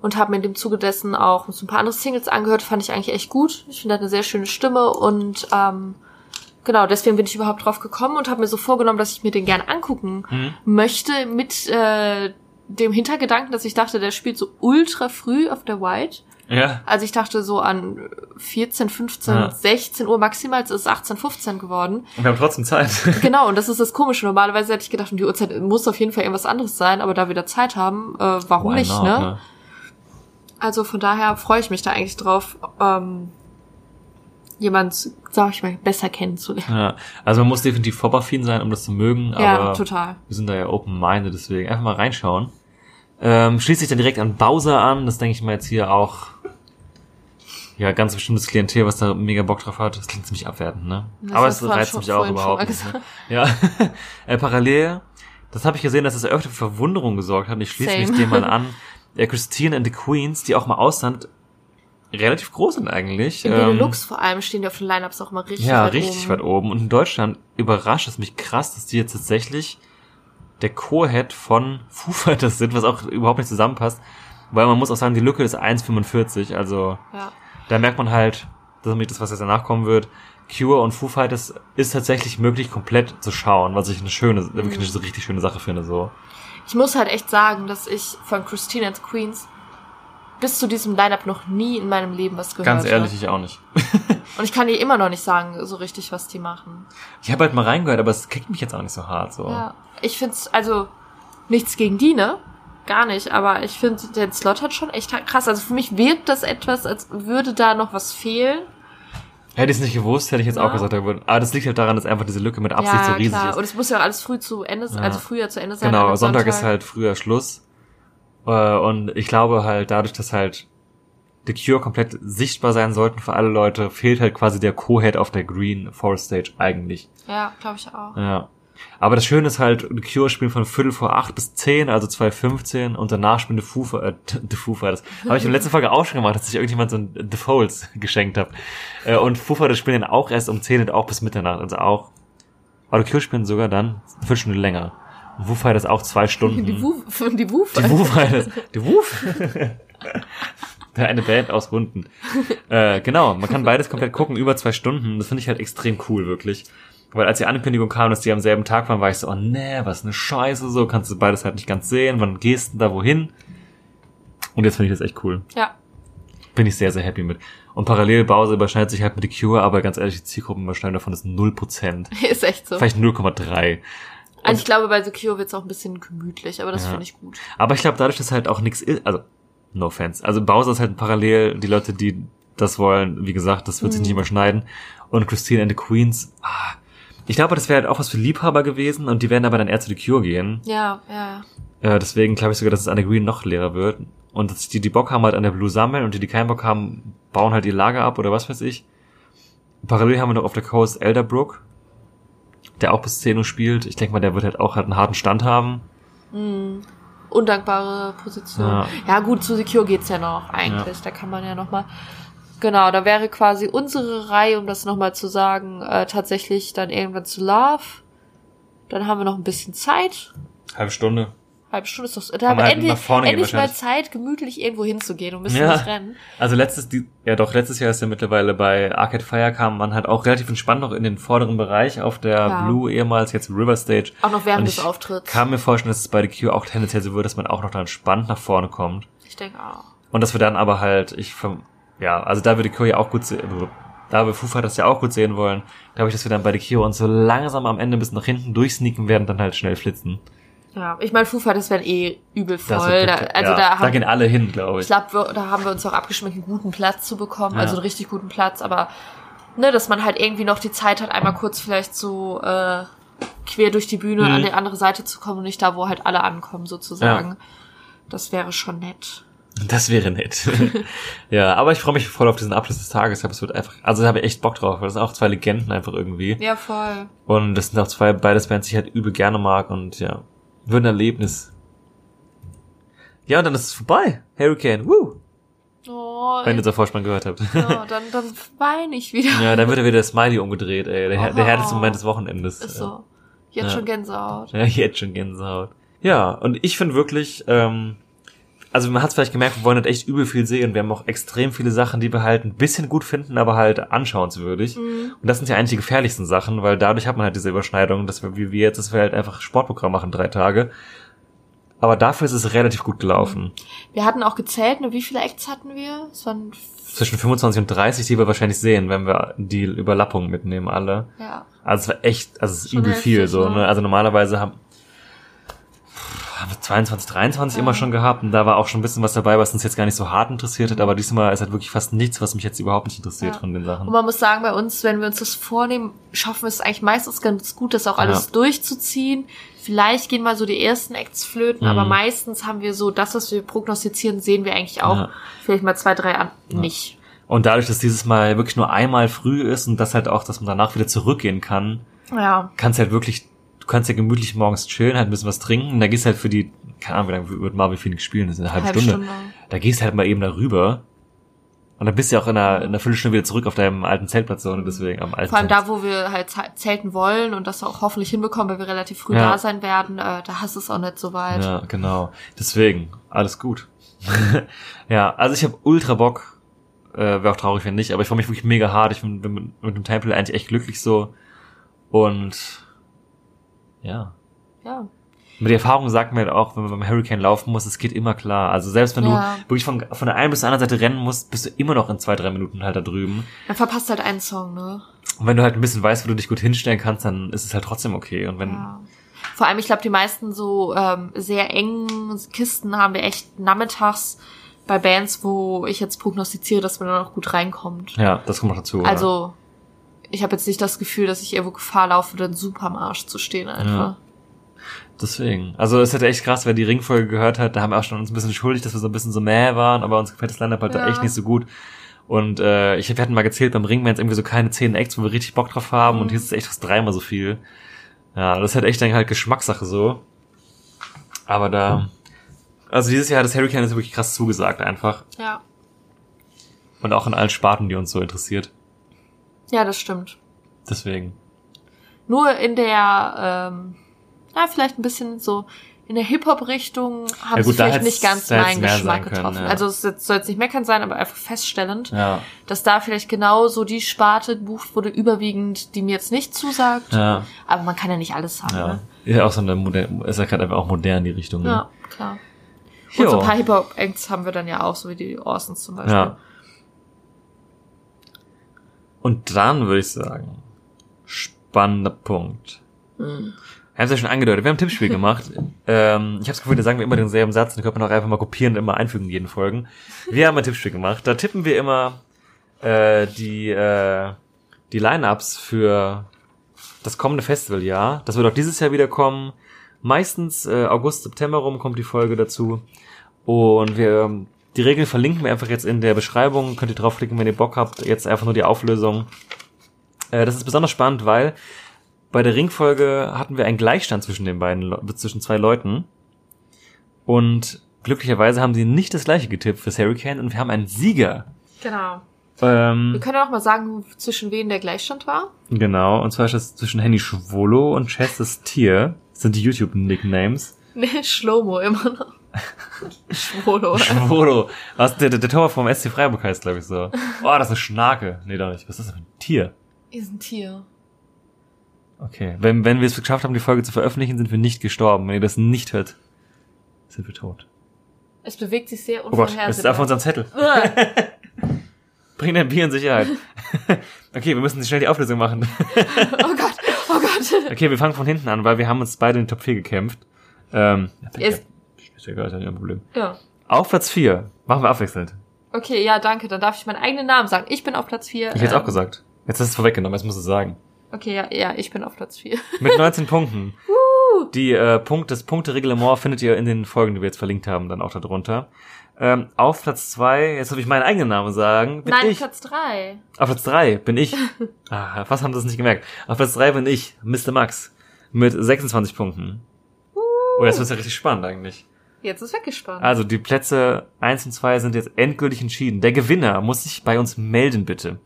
und habe mir in dem Zuge dessen auch so ein paar andere Singles angehört, fand ich eigentlich echt gut. Ich finde, er hat eine sehr schöne Stimme und ähm, genau, deswegen bin ich überhaupt drauf gekommen und habe mir so vorgenommen, dass ich mir den gern angucken Mhm. möchte mit äh, dem Hintergedanken, dass ich dachte, der spielt so ultra früh auf der White. Ja. Also ich dachte so an 14, 15, Ja. 16 Uhr maximal, es ist 18, 15 geworden. Und wir haben trotzdem Zeit. Genau, und das ist das Komische. Normalerweise hätte ich gedacht, die Uhrzeit muss auf jeden Fall irgendwas anderes sein, aber da wir da Zeit haben, äh, warum Why nicht, not, ne? Also von daher freue ich mich da eigentlich drauf. Ähm, jemand, sag ich mal, besser kennenzulernen. Ja, also man muss definitiv Pop-Affin sein, um das zu mögen, Ja, aber total. wir sind da ja open-minded, deswegen einfach mal reinschauen. Ähm, schließt sich dann direkt an Bowser an, das denke ich mal jetzt hier auch, ja, ganz bestimmtes Klientel, was da mega Bock drauf hat. Das klingt ziemlich abwertend, ne? Das aber es reizt mich auch überhaupt nicht. Ne? Ja, äh, parallel, das habe ich gesehen, dass es öfter für Verwunderung gesorgt hat und ich schließe mich Same. dem mal an. Äh, Christine and the Queens, die auch mal Ausland relativ groß sind eigentlich. In Ähm, Benelux vor allem stehen die auf den Lineups auch mal richtig ja, weit richtig oben. weit oben. Und in Deutschland überrascht es mich krass, dass die jetzt tatsächlich der Co-Head von Foo Fighters sind, was auch überhaupt nicht zusammenpasst. Weil man muss auch sagen, die Lücke ist 1,45. Also Ja. Da merkt man halt, das ist nämlich das, was jetzt danach kommen wird. Cure und Foo Fighters ist tatsächlich möglich, komplett zu schauen, was ich eine schöne, Mhm. wirklich eine so richtig schöne Sache finde. So. Ich muss halt echt sagen, dass ich von Christine and Queens bis zu diesem Lineup noch nie in meinem Leben was gehört Ganz ehrlich, habe. ich auch nicht. Und ich kann dir immer noch nicht sagen, so richtig, was die machen. Ich habe halt mal reingehört, aber es kickt mich jetzt auch nicht so hart. So. Ja. Ich find's, also, nichts gegen die, ne? Gar nicht, aber ich finde, der Slot hat schon echt krass. Also für mich wirkt das etwas, als würde da noch was fehlen. Hätte ich es nicht gewusst, hätte ich jetzt auch Ja. gesagt, da würden- aber das liegt halt daran, dass einfach diese Lücke mit Absicht so riesig ist. Und es muss ja auch alles früh zu Ende sein, Ja. also früher zu Ende sein. Genau, einem Sonntag ist halt früher Schluss. Äh, Und ich glaube halt, dadurch, dass halt The Cure komplett sichtbar sein sollten für alle Leute, fehlt halt quasi der Co-Head auf der Green Forest Stage eigentlich. Ja, glaube ich auch. Ja. Aber das Schöne ist halt, The Cure spielen von Viertel vor acht bis zehn, also 2.15 und danach spielen The Foo, äh, The Foo Fighters. Habe ich in der letzten Folge auch schon gemacht, dass ich irgendjemand so ein The Folds geschenkt habe. Äh, Und Foo Fighters spielen dann auch erst um 10 und auch bis Mitternacht, also auch. Aber The Cure spielen sogar dann eine Viertelstunde länger. Und Foo Fighters auch zwei Stunden. Die Woof, die Woof. Die Woof Fighters. Die Woof? Eine Band aus Hunden. Äh, genau, man kann beides komplett gucken, über zwei Stunden. Das finde ich halt extrem cool, wirklich. Weil als die Ankündigung kam, dass die am selben Tag waren, war ich so, oh nee, was eine Scheiße, so kannst du beides halt nicht ganz sehen. Wann gehst du da wohin? Und jetzt finde ich das echt cool. Ja. Bin ich sehr, sehr happy mit. Und parallel Bowser überschneidet sich halt mit The Cure, aber ganz ehrlich, die Zielgruppenüberschneidung davon ist 0%. Ist echt so. Vielleicht 0,3. Also ich glaube, bei The Cure wird's auch ein bisschen gemütlich, aber das Ja. finde ich gut. Aber ich glaube, dadurch, dass halt auch nichts ist, also, no offense. Also Bowser ist halt parallel, die Leute, die das wollen, wie gesagt, das wird sich nicht überschneiden. Und Christine and the Queens, ah, ich glaube, das wäre halt auch was für Liebhaber gewesen und die werden aber dann eher zu The Cure gehen. Ja, ja. Äh, deswegen glaube ich sogar, dass es an der Green noch leerer wird. Und dass die, die Bock haben, halt an der Blue sammeln und die, die keinen Bock haben, bauen halt ihr Lager ab oder was weiß ich. Parallel haben wir noch auf der Coast Elderbrook, der auch bis 10 Uhr spielt. Ich denke mal, der wird halt auch halt einen harten Stand haben. Undankbare Position. Ja. Ja, gut, zu The Cure geht's ja noch eigentlich. Da kann man ja noch mal Genau, da wäre quasi unsere Reihe, um das nochmal zu sagen, äh, tatsächlich dann irgendwann zu Love. Dann haben wir noch ein bisschen Zeit. Halbe Stunde. Halbe Stunde ist doch, da haben wir halt endlich, endlich mal. Zeit, gemütlich irgendwo hinzugehen und ein bisschen Ja. das Rennen. Also letztes, die, ja doch, letztes Jahr ist ja mittlerweile bei Arcade Fire kam man halt auch relativ entspannt noch in den vorderen Bereich auf der Ja. Blue ehemals, jetzt River Stage. Auch noch während des ich Auftritts. Kann mir vorstellen, dass es bei The Q auch tendenziell so wird, dass man auch noch da entspannt nach vorne kommt. Ich denke auch. Und dass wir dann aber halt, ich verm- ja, also da The Q ja auch gut sehen, da wir Foo Fighters ja auch gut sehen wollen, glaube ich, dass wir dann bei The Q uns so langsam am Ende bis nach hinten durchsneaken werden, dann halt schnell flitzen. Ja, ich meine, Foo Fighters werden eh übel Das voll. Da, also ja, da da haben, gehen alle hin, glaube ich ich. glaube, da haben wir uns auch abgeschmeckt, einen guten Platz zu bekommen, Ja. also einen richtig guten Platz, aber ne, dass man halt irgendwie noch die Zeit hat, einmal kurz vielleicht so äh, quer durch die Bühne Mhm. an die andere Seite zu kommen und nicht da, wo halt alle ankommen, sozusagen. Das wäre schon nett. Das wäre nett. ja, aber ich freue mich voll auf diesen Abschluss des Tages. Aber es wird einfach, also da habe ich echt Bock drauf, weil das sind auch zwei Legenden einfach irgendwie. Ja, voll. Und das sind auch zwei, beides Bands, die ich halt übel gerne mag und ja, wird ein Erlebnis. Ja, und dann ist es vorbei. Hurricane, woo! Oh, Wenn ihr zur Vorspann gehört habt. ja, dann, dann weine ich wieder. ja, dann wird er wieder der Smiley umgedreht, ey. Der, der Oh. härteste Moment des Wochenendes. Ist so. Jetzt Ja. schon Gänsehaut. Ja, jetzt schon Gänsehaut. Ja, und ich finde wirklich, ähm, also man hat es vielleicht gemerkt, wir wollen halt echt übel viel sehen. Wir haben auch extrem viele Sachen, die wir halt ein bisschen gut finden, aber halt anschauenswürdig. Mhm. Und das sind ja eigentlich die gefährlichsten Sachen, weil dadurch hat man halt diese Überschneidung, dass wir, wie wir jetzt, dass wir halt einfach Sportprogramm machen, drei Tage. Aber dafür ist es relativ gut gelaufen. Wir hatten auch gezählt, ne, wie viele Acts hatten wir? Es waren, Zwischen 25 und 30, die wir wahrscheinlich sehen, wenn wir die Überlappung mitnehmen, alle. ja. Also es war echt, also es ist übel viel so, ne? ne? Also normalerweise haben 22, 23 immer schon gehabt und da war auch schon ein bisschen was dabei, was uns jetzt gar nicht so hart interessiert hat, aber diesmal ist halt wirklich fast nichts, was mich jetzt überhaupt nicht interessiert Ja. von den Und Sachen. man muss sagen, bei uns, wenn wir uns das vornehmen, schaffen wir es eigentlich meistens ganz gut, das auch alles Ja. durchzuziehen. Vielleicht gehen mal so die ersten Acts flöten, Mhm. aber meistens haben wir so das, was wir prognostizieren, sehen wir eigentlich auch. Ja. Vielleicht mal zwei, drei an nicht. Und dadurch, dass dieses Mal wirklich nur einmal früh ist und das halt auch, dass man danach wieder zurückgehen kann, Ja. kannst halt wirklich, kannst ja gemütlich morgens chillen, halt ein bisschen was trinken und da gehst halt für die, keine Ahnung, wie lange wird Marvel Phoenix spielen, das ist eine halbe, Halbe Stunde. Stunde. Da gehst halt mal eben darüber und dann bist du ja auch in einer, in einer Viertelstunde wieder zurück auf deinem alten Zeltplatz und deswegen am alten Vor allem Zelt- da, wo wir halt ze- zelten wollen und das auch hoffentlich hinbekommen, weil wir relativ früh Ja. da sein werden, äh, da hast du es auch nicht so weit. Ja, genau. Deswegen, alles gut. ja, also ich habe ultra Bock. Äh, Wäre auch traurig, wenn nicht, aber ich freue mich wirklich mega hart. Ich bin, bin mit, mit dem Temple eigentlich echt glücklich so. Und ja. Ja. Mit der Erfahrung sagt mir halt auch, wenn man beim Hurricane laufen muss, es geht immer klar. Also selbst wenn Ja. du wirklich von, von der einen bis zur anderen Seite rennen musst, bist du immer noch in zwei, drei Minuten halt da drüben. Dann verpasst halt einen Song, ne? Und wenn du halt ein bisschen weißt, wo du dich gut hinstellen kannst, dann ist es halt trotzdem okay. Und wenn, Ja. Vor allem, ich glaube, die meisten so ähm, sehr engen Kisten haben wir echt nachmittags bei Bands, wo ich jetzt prognostiziere, dass man da noch gut reinkommt. ja, das kommt noch dazu. Also, ich habe jetzt nicht das Gefühl, dass ich irgendwo Gefahr laufe, dann super am Arsch zu stehen einfach. Deswegen. Also es halt echt krass, wer die Ringfolge gehört hat, da haben wir auch schon uns ein bisschen schuldig, dass wir so ein bisschen so mäh waren, aber uns gefällt das Line-Up halt da Ja. echt nicht so gut. Und äh, ich wir hatten mal gezählt, beim Ring irgendwie so keine zehn Acts, wo wir richtig Bock drauf haben Mhm. und hier ist es echt fast dreimal so viel. Ja, das ist halt echt dann halt Geschmackssache so. Aber da. Also dieses Jahr hat das Hurricane ist wirklich krass zugesagt einfach. Ja. Und auch in allen Sparten, die uns so interessiert. Ja, das stimmt. Deswegen. Nur in der, ähm, ja, vielleicht ein bisschen so in der Hip-Hop-Richtung haben Ja, sie gut, da vielleicht nicht ganz meinen Geschmack können, getroffen. ja. Also es soll jetzt nicht meckern sein, aber einfach feststellend, Ja. dass da vielleicht genau so die Sparte gebucht wurde, überwiegend, die mir jetzt nicht zusagt. Ja. Aber man kann ja nicht alles haben. Ja. Ne? Ist ja auch so eine moderne, ist ja gerade einfach auch modern, die Richtung. ne? Ja, klar. Und Jo. so ein paar Hip-Hop-Acts haben wir dann ja auch, so wie die Orsons zum Beispiel. Ja. Und dann würde ich sagen, spannender Punkt. Hm. Wir haben es ja schon angedeutet, wir haben ein Tippspiel gemacht. ähm, ich habe das Gefühl, da sagen wir immer denselben Satz, den könnte man auch einfach mal kopieren und immer einfügen in jeden Folgen. Wir haben ein Tippspiel gemacht. Da tippen wir immer äh, die, äh, die Line-Ups für das kommende Festivaljahr. Das wird auch dieses Jahr wieder kommen. Meistens äh, August, September rum kommt die Folge dazu. Und wir, ähm, die Regeln verlinken wir einfach jetzt in der Beschreibung. Könnt ihr draufklicken, wenn ihr Bock habt. Jetzt einfach nur die Auflösung. Äh, das ist besonders spannend, weil bei der Ringfolge hatten wir einen Gleichstand zwischen den beiden, zwischen zwei Leuten. Und glücklicherweise haben sie nicht das gleiche getippt fürs Hurricane und wir haben einen Sieger. Genau. Wir Ähm, können ja auch mal sagen, zwischen wen der Gleichstand war. genau, und zwar ist das zwischen Henny Schwolo und Chestes Tier. Das sind die YouTube-Nicknames. Nee, Schlomo immer noch. Schwolo. Schwolo. Was, der, der, der Tor vom SC Freiburg heißt, glaube ich, so. Oh, das ist eine Schnake. Nee, doch nicht. Was ist das für ein Tier? Ist ein Tier. Okay. Wenn, wenn wir es geschafft haben, die Folge zu veröffentlichen, sind wir nicht gestorben. Wenn ihr das nicht hört, sind wir tot. Es bewegt sich sehr Oh Gott, es ist auf unvorhersehbar. unserem Zettel. Bring dein Bier in Sicherheit. okay, wir müssen schnell die Auflösung machen. oh Gott, oh Gott. Okay, wir fangen von hinten an, weil wir haben uns beide in die Top 4 gekämpft. Ähm, Ist- ist ja nicht ein Problem. Ja. Auf Platz 4. Machen wir abwechselnd. Okay, ja, danke. Dann darf ich meinen eigenen Namen sagen. Ich bin auf Platz 4. Ich hätte es auch gesagt. Jetzt hast du es vorweggenommen, jetzt musst du es sagen. Okay, ja, ja, ich bin auf Platz 4. Mit 19 Punkten. Die äh, Punkt, das Punktereglement findet ihr in den Folgen, die wir jetzt verlinkt haben, dann auch darunter. Ähm, auf Platz 2, jetzt darf ich meinen eigenen Namen sagen, bin Nein, ich. Platz 3. Auf Platz 3 bin ich. ah, fast haben sie es nicht gemerkt. Auf Platz 3 bin ich, Mr. Max, mit 26 Punkten. Oh, jetzt wird's ja richtig spannend eigentlich. Jetzt ist weggespannt. Also die Plätze 1 und 2 sind jetzt endgültig entschieden. Der Gewinner muss sich bei uns melden, bitte.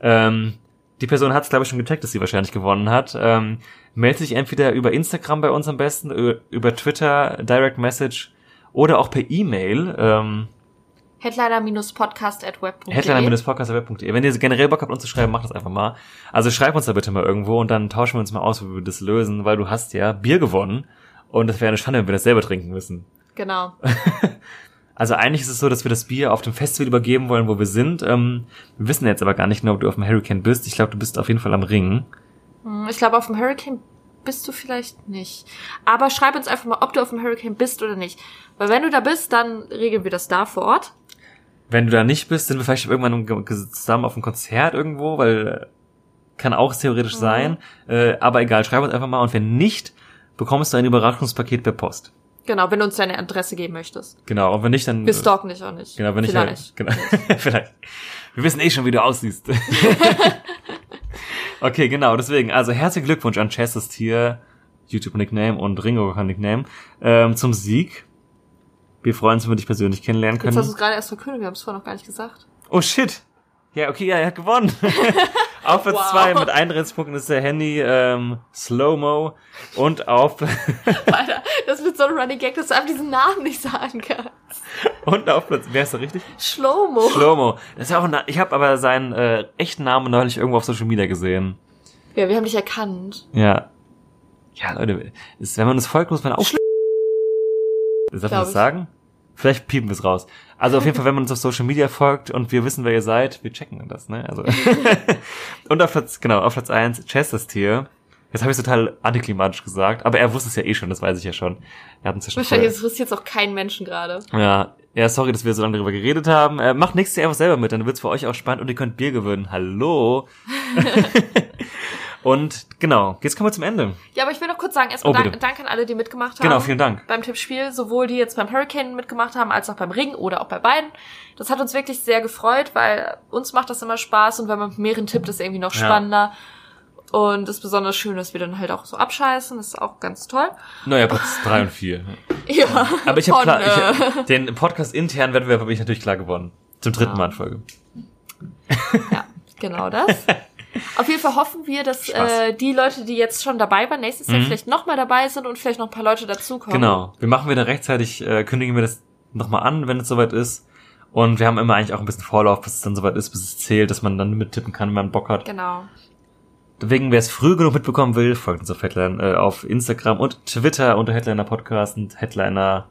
Ähm, die Person hat es, glaube ich, schon gecheckt, dass sie wahrscheinlich gewonnen hat. Ähm, meldet sich entweder über Instagram bei uns am besten, über, über Twitter, Direct Message oder auch per E-Mail. Ähm, Headliner-podcast.web.de Headliner-podcast.web.de. Wenn ihr generell Bock habt, uns zu schreiben, macht das einfach mal. Also schreib uns da bitte mal irgendwo und dann tauschen wir uns mal aus, wie wir das lösen, weil du hast ja Bier gewonnen und das wäre eine Schande, wenn wir das selber trinken müssen. Genau. Also eigentlich ist es so, dass wir das Bier auf dem Festival übergeben wollen, wo wir sind. Ähm, wir wissen jetzt aber gar nicht genau, ob du auf dem Hurricane bist. Ich glaube, du bist auf jeden Fall am Ring. Hm, Ich glaube, auf dem Hurricane bist du vielleicht nicht. Aber schreib uns einfach mal, ob du auf dem Hurricane bist oder nicht. Weil wenn du da bist, dann regeln wir das da vor Ort. Wenn du da nicht bist, sind wir vielleicht irgendwann zusammen auf einem Konzert irgendwo, weil äh, kann auch theoretisch Mhm. sein. Äh, aber egal, schreib uns einfach mal. Und wenn nicht, bekommst du ein Überraschungspaket per Post. Genau, wenn du uns deine Adresse geben möchtest. Genau, und wenn nicht, dann... Wir stalken dich auch nicht. Genau, wenn ich Vielleicht. Genau. Vielleicht. Wir wissen eh schon, wie du aussiehst. okay, genau, deswegen, also herzlichen Glückwunsch an Chess Tier, YouTube-Nickname und Ringo Nickname, ähm, zum Sieg. Wir freuen uns, wenn wir dich persönlich kennenlernen Jetzt hast du können. es gerade erst verkündet, wir haben es vorher noch gar nicht gesagt. Oh shit! Ja, okay, ja, er hat gewonnen. auf Platz Wow. zwei mit 31 Punkten ist der Handy ähm, Slow-Mo und auf Alter, das wird so ein Running Gag, dass du einfach diesen Namen nicht sagen kannst. und auf Platz wer ist der richtig? Schlomo. Slow-Mo. Das ist ja auch ein, ich habe aber seinen äh, echten Namen neulich irgendwo auf Social Media gesehen. ja, wir haben dich erkannt. Ja. Ja, Leute, ist, wenn man uns folgt, muss man auch. Darf man das sagen? Vielleicht piepen wir es raus. Also auf jeden Fall, wenn man uns auf Social Media folgt und wir wissen, wer ihr seid, wir checken das, ne? Also. und auf Platz, genau, auf Platz eins Chesters Tier. Jetzt habe ich total antiklimatisch gesagt, aber er wusste es ja eh schon, das weiß ich ja schon. Er hat uns ja schon Wahrscheinlich vorher- interessiert jetzt auch keinen Menschen gerade. ja, ja, sorry, dass wir so lange darüber geredet haben. Äh, macht nächstes Jahr einfach selber mit, dann wird's für euch auch spannend und ihr könnt Bier gewinnen. Hallo. und genau, jetzt kommen wir zum Ende. Ja, aber ich will noch kurz sagen, erstmal Oh, dank, danke an alle, die mitgemacht haben. Genau, vielen Dank. Beim Tippspiel, sowohl die jetzt beim Hurricane mitgemacht haben, als auch beim Ring oder auch bei beiden. Das hat uns wirklich sehr gefreut, weil uns macht das immer Spaß und wenn man mit mehreren tippt, ist es irgendwie noch Ja. spannender. Und es ist besonders schön, dass wir dann halt auch so abscheißen. Das ist auch ganz toll. Naja, Platz drei und vier. Ja. Aber ich habe klar, äh, ich, den Podcast internen Wettbewerb habe ich natürlich klar gewonnen. Zum dritten Mal in Folge. Ja, genau das. Auf jeden Fall hoffen wir, dass äh, die Leute, die jetzt schon dabei waren, nächstes Jahr Mhm. vielleicht nochmal dabei sind und vielleicht noch ein paar Leute dazukommen. Genau. Wir machen wieder rechtzeitig, äh, kündigen wir das nochmal an, wenn es soweit ist. Und wir haben immer eigentlich auch ein bisschen Vorlauf, bis es dann soweit ist, bis es zählt, dass man dann mittippen kann, wenn man Bock hat. Genau. Deswegen, wer es früh genug mitbekommen will, folgt uns auf Headline, äh, auf Instagram und Twitter unter Headliner Podcast und Headliner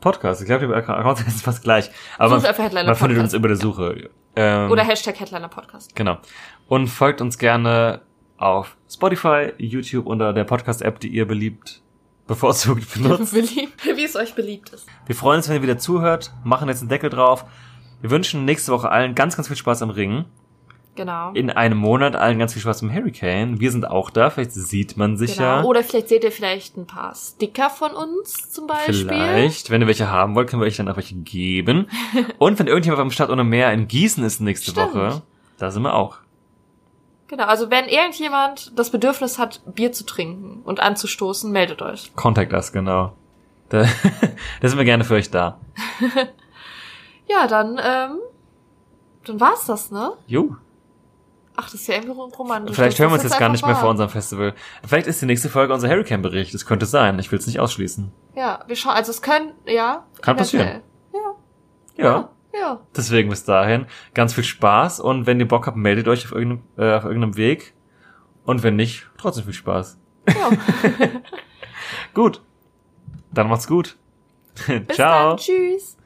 Podcast. Ich glaube, die Accounts sind fast gleich. Aber man, Headliner man findet uns über der Suche. Ähm, Oder Hashtag Headliner Podcast. Genau. Und folgt uns gerne auf Spotify, YouTube unter der Podcast-App, die ihr beliebt bevorzugt benutzt. Beliebt, wie es euch beliebt ist. Wir freuen uns, wenn ihr wieder zuhört, machen jetzt einen Deckel drauf. Wir wünschen nächste Woche allen ganz, ganz viel Spaß am Ring. Genau. In einem Monat allen ganz viel Spaß im Hurricane. Wir sind auch da, vielleicht sieht man sich genau. ja. Oder vielleicht seht ihr vielleicht ein paar Sticker von uns zum Beispiel. Vielleicht, wenn ihr welche haben wollt, können wir euch dann auch welche geben. Und wenn irgendjemand am Stadt ohne Meer in Gießen ist nächste Stimmt. Woche, da sind wir auch. Genau, also wenn irgendjemand das Bedürfnis hat, Bier zu trinken und anzustoßen, meldet euch. Contact us, genau. Da, da sind wir gerne für euch da. Ja, dann, ähm, dann war's das, ne? Jo. Ach, das ist ja irgendwie rom- romantisch. Vielleicht hören wir uns jetzt gar nicht mehr vor unserem Festival. Vielleicht ist die nächste Folge unser Hurricane-Bericht. Das könnte sein. Ich will es nicht ausschließen. Ja, wir schauen, also es können, ja. Kann eventuell. Ja. Ja. Deswegen bis dahin ganz viel Spaß und wenn ihr Bock habt, meldet euch auf irgendeinem, äh, auf irgendeinem Weg. Und wenn nicht, trotzdem viel Spaß. Ja. Gut. Dann macht's gut. Ciao. dann. Tschüss.